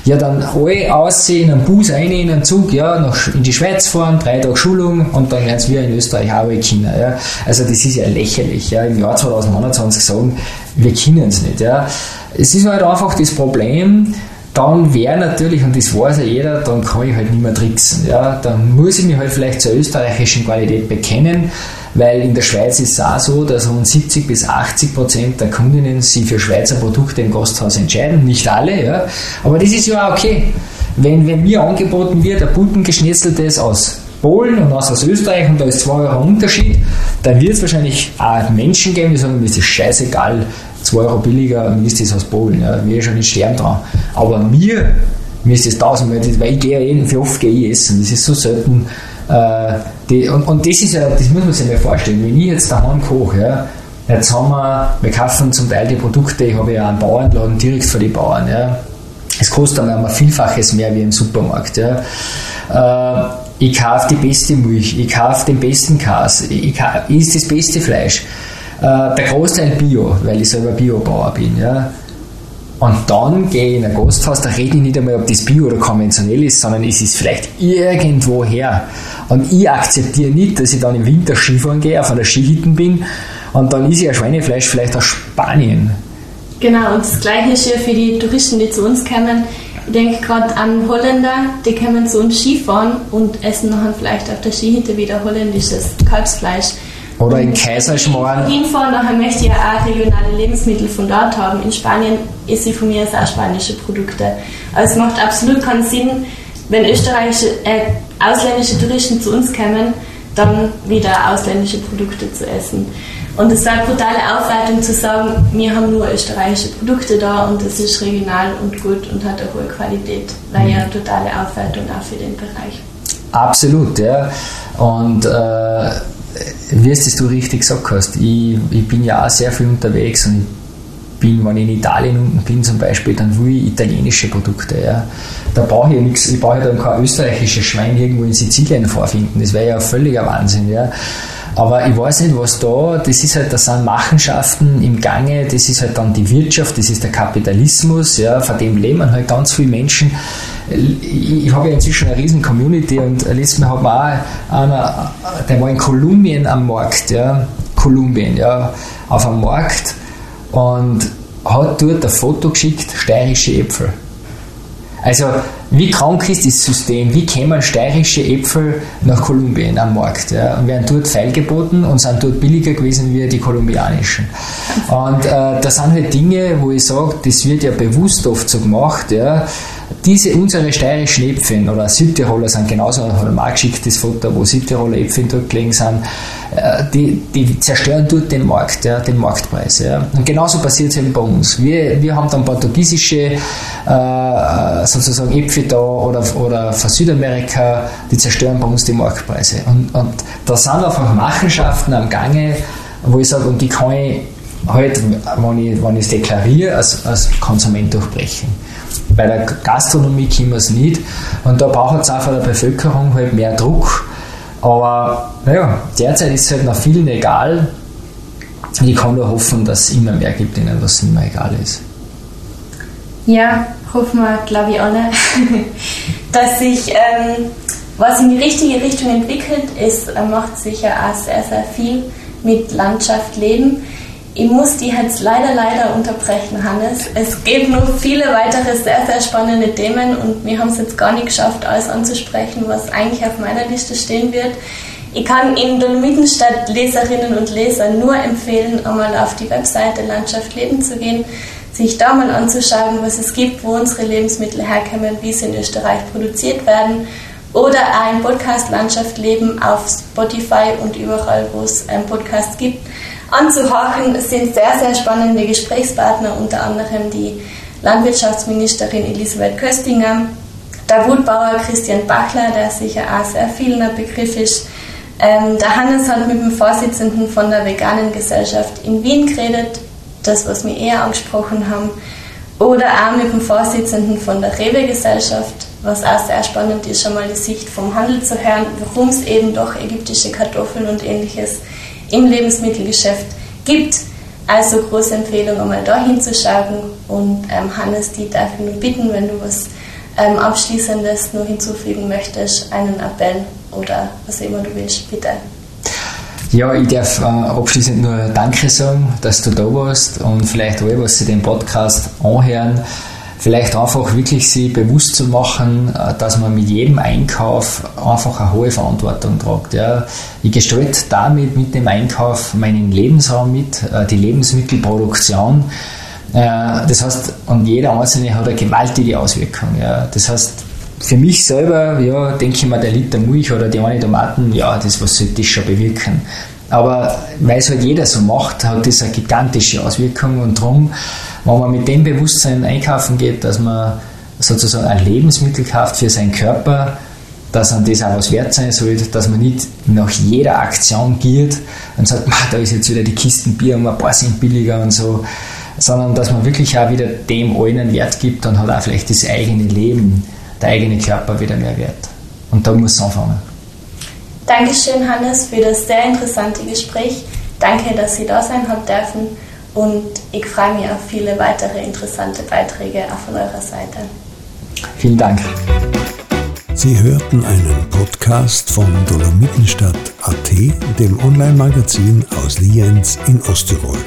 ja dann alle aussehen, einen Bus rein in einen Zug, ja, nach, in die Schweiz fahren, drei Tage Schulung und dann lernen wir in Österreich auch Kinder. Ja. Also das ist ja lächerlich. Ja. Im Jahr 2021 sagen, wir kennen es nicht. Ja. Es ist halt einfach das Problem, dann wäre natürlich, und das weiß ja jeder, dann kann ich halt nicht mehr tricksen. Ja. Dann muss ich mich halt vielleicht zur österreichischen Qualität bekennen weil in der Schweiz ist es auch so, dass rund 70 bis 80 Prozent der Kundinnen sich für Schweizer Produkte im Gasthaus entscheiden. Nicht alle, ja. Aber das ist ja auch okay. Wenn, wenn mir angeboten wird, ein Butengeschnetzeltes aus Polen und aus, aus Österreich und da ist 2 Euro Unterschied, dann wird es wahrscheinlich auch Menschen geben, die sagen, mir ist das scheißegal, 2 Euro billiger, mir ist das aus Polen, ja, wir schon nicht sterben dran. Aber mir, mir ist das tausendmal, weil ich gehe ja jeden, wie oft gehe ich essen, das ist so selten, äh, die, und, und das ist ja, das muss man sich mal vorstellen, wenn ich jetzt daheim koche, ja, jetzt haben wir, wir kaufen zum Teil die Produkte, ich habe ja einen Bauernladen direkt für die Bauern, ja. Es kostet dann einmal Vielfaches mehr wie im Supermarkt, ja. Äh, ich kaufe die beste Milch, ich kaufe den besten Käse, ich, ich isst das beste Fleisch. Äh, der Großteil Bio, weil ich selber Biobauer bin, ja. Und dann gehe ich in ein Gasthaus, da rede ich nicht einmal, ob das Bio oder konventionell ist, sondern es ist vielleicht irgendwo her. Und ich akzeptiere nicht, dass ich dann im Winter Skifahren gehe, auf einer Skihütte bin und dann ist ja Schweinefleisch vielleicht aus Spanien. Genau, und das Gleiche ist ja für die Touristen, die zu uns kommen. Ich denke gerade an Holländer, die kommen zu uns Skifahren und essen nachher vielleicht auf der Skihütte wieder holländisches Kalbsfleisch. Oder in Kaiserschmarrn. Hinfahren, nachher möchte ich ja auch regionale Lebensmittel von dort haben. In Spanien esse ich von mir auch spanische Produkte. Also es macht absolut keinen Sinn, wenn österreichische, äh, ausländische Touristen zu uns kommen, dann wieder ausländische Produkte zu essen. Und es war eine brutale Aufwertung zu sagen, wir haben nur österreichische Produkte da und es ist regional und gut und hat eine hohe Qualität. War ja eine totale Aufwertung auch für den Bereich. Absolut, ja. Und äh, wie es du richtig gesagt hast, ich, ich bin ja auch sehr viel unterwegs und ich bin, wenn ich in Italien unten bin zum Beispiel, dann will ich italienische Produkte. Ja. Da brauche ich nichts, ich brauche dann kein österreichisches Schwein irgendwo in Sizilien vorfinden. Das wäre ja völliger Wahnsinn. Ja. Aber ich weiß nicht, was da, das ist halt, das sind Machenschaften im Gange, das ist halt dann die Wirtschaft, das ist der Kapitalismus, ja, von dem leben halt ganz viele Menschen. Ich, ich habe ja inzwischen eine riesen Community und letztes Mal hat mir auch einer, der war in Kolumbien am Markt, ja, Kolumbien, ja, auf einem Markt und hat dort ein Foto geschickt, steirische Äpfel. Also, wie krank ist das System? Wie kämen steirische Äpfel nach Kolumbien am Markt? Ja, und werden dort feilgeboten und sind dort billiger gewesen wie die kolumbianischen. Und äh, das sind halt Dinge, wo ich sage, das wird ja bewusst oft so gemacht. Ja, diese unsere steirischen Äpfel oder Südtiroler sind genauso, ich habe mal geschickt das Foto, wo Südtiroler Äpfel dort gelegen sind, äh, die, die zerstören dort den Markt, ja, den Marktpreis. Ja. Und genauso passiert es eben bei uns. Wir, wir haben dann portugiesische äh, sozusagen Äpfel da oder, oder von Südamerika, die zerstören bei uns die Marktpreise. Und, und da sind einfach Machenschaften am Gange, wo ich sage, und die kann ich halt, wenn ich es deklariere, als, als Konsument durchbrechen. Bei der Gastronomie können wir es nicht. Und da braucht es auch von der Bevölkerung halt mehr Druck. Aber naja, derzeit ist es halt noch vielen egal. Ich kann nur hoffen, dass es immer mehr gibt, denen was immer egal ist. Ja, hoffen wir, glaube ich, alle, dass sich ähm, was in die richtige Richtung entwickelt ist, macht sicher auch sehr, sehr viel mit Landschaft leben. Ich muss die jetzt leider, leider unterbrechen, Hannes. Es gibt noch viele weitere sehr, sehr spannende Themen und wir haben es jetzt gar nicht geschafft, alles anzusprechen, was eigentlich auf meiner Liste stehen wird. Ich kann Ihnen Dolomitenstadt Leserinnen und Leser nur empfehlen, einmal auf die Webseite Landschaft Leben zu gehen, sich da mal anzuschauen, was es gibt, wo unsere Lebensmittel herkommen, wie sie in Österreich produziert werden oder ein Podcast Landschaft Leben auf Spotify und überall, wo es einen Podcast gibt anzuhorchen. Es sind sehr, sehr spannende Gesprächspartner, unter anderem die Landwirtschaftsministerin Elisabeth Köstinger, der Wutbauer Christian Bachler, der sicher auch sehr vielen ein Begriff ist. Ähm, der Hannes hat mit dem Vorsitzenden von der Veganen Gesellschaft in Wien geredet, das, was wir eher angesprochen haben. Oder auch mit dem Vorsitzenden von der Rewe-Gesellschaft, was auch sehr spannend ist, schon mal die Sicht vom Handel zu hören, warum es eben doch ägyptische Kartoffeln und ähnliches gibt im Lebensmittelgeschäft gibt. Also große Empfehlung, einmal da hinzuschauen. Und ähm, Hannes, die darf ich nur bitten, wenn du was ähm, Abschließendes nur hinzufügen möchtest, einen Appell oder was immer du willst, bitte. Ja, ich darf äh, abschließend nur Danke sagen, dass du da warst und vielleicht alle, was sie den Podcast anhören, vielleicht einfach wirklich sich bewusst zu machen, äh, dass man mit jedem Einkauf einfach eine hohe Verantwortung tragt. Ja. Ich gestalte damit mit dem Einkauf meinen Lebensraum mit, äh, die Lebensmittelproduktion. Äh, das heißt, und jeder Einzelne hat eine gewaltige Auswirkung. Ja. Das heißt, für mich selber, ja, denke ich mir, der Liter Milch oder die eine Tomaten, ja, das was sollte das schon bewirken. Aber weil es halt jeder so macht, hat das eine gigantische Auswirkung und darum wenn man mit dem Bewusstsein einkaufen geht, dass man sozusagen ein Lebensmittel kauft für seinen Körper, dass an das auch was wert sein sollte, dass man nicht nach jeder Aktion giert und sagt, da ist jetzt wieder die Kisten Bier um ein paar Cent billiger und so, sondern dass man wirklich auch wieder dem einen Wert gibt und hat auch vielleicht das eigene Leben, der eigene Körper wieder mehr Wert. Und da muss es anfangen. Dankeschön, Hannes, für das sehr interessante Gespräch. Danke, dass Sie da sein haben dürfen. Und ich freue mich auf viele weitere interessante Beiträge auch von eurer Seite. Vielen Dank. Sie hörten einen Podcast von Dolomitenstadt.at, dem Online-Magazin aus Lienz in Osttirol.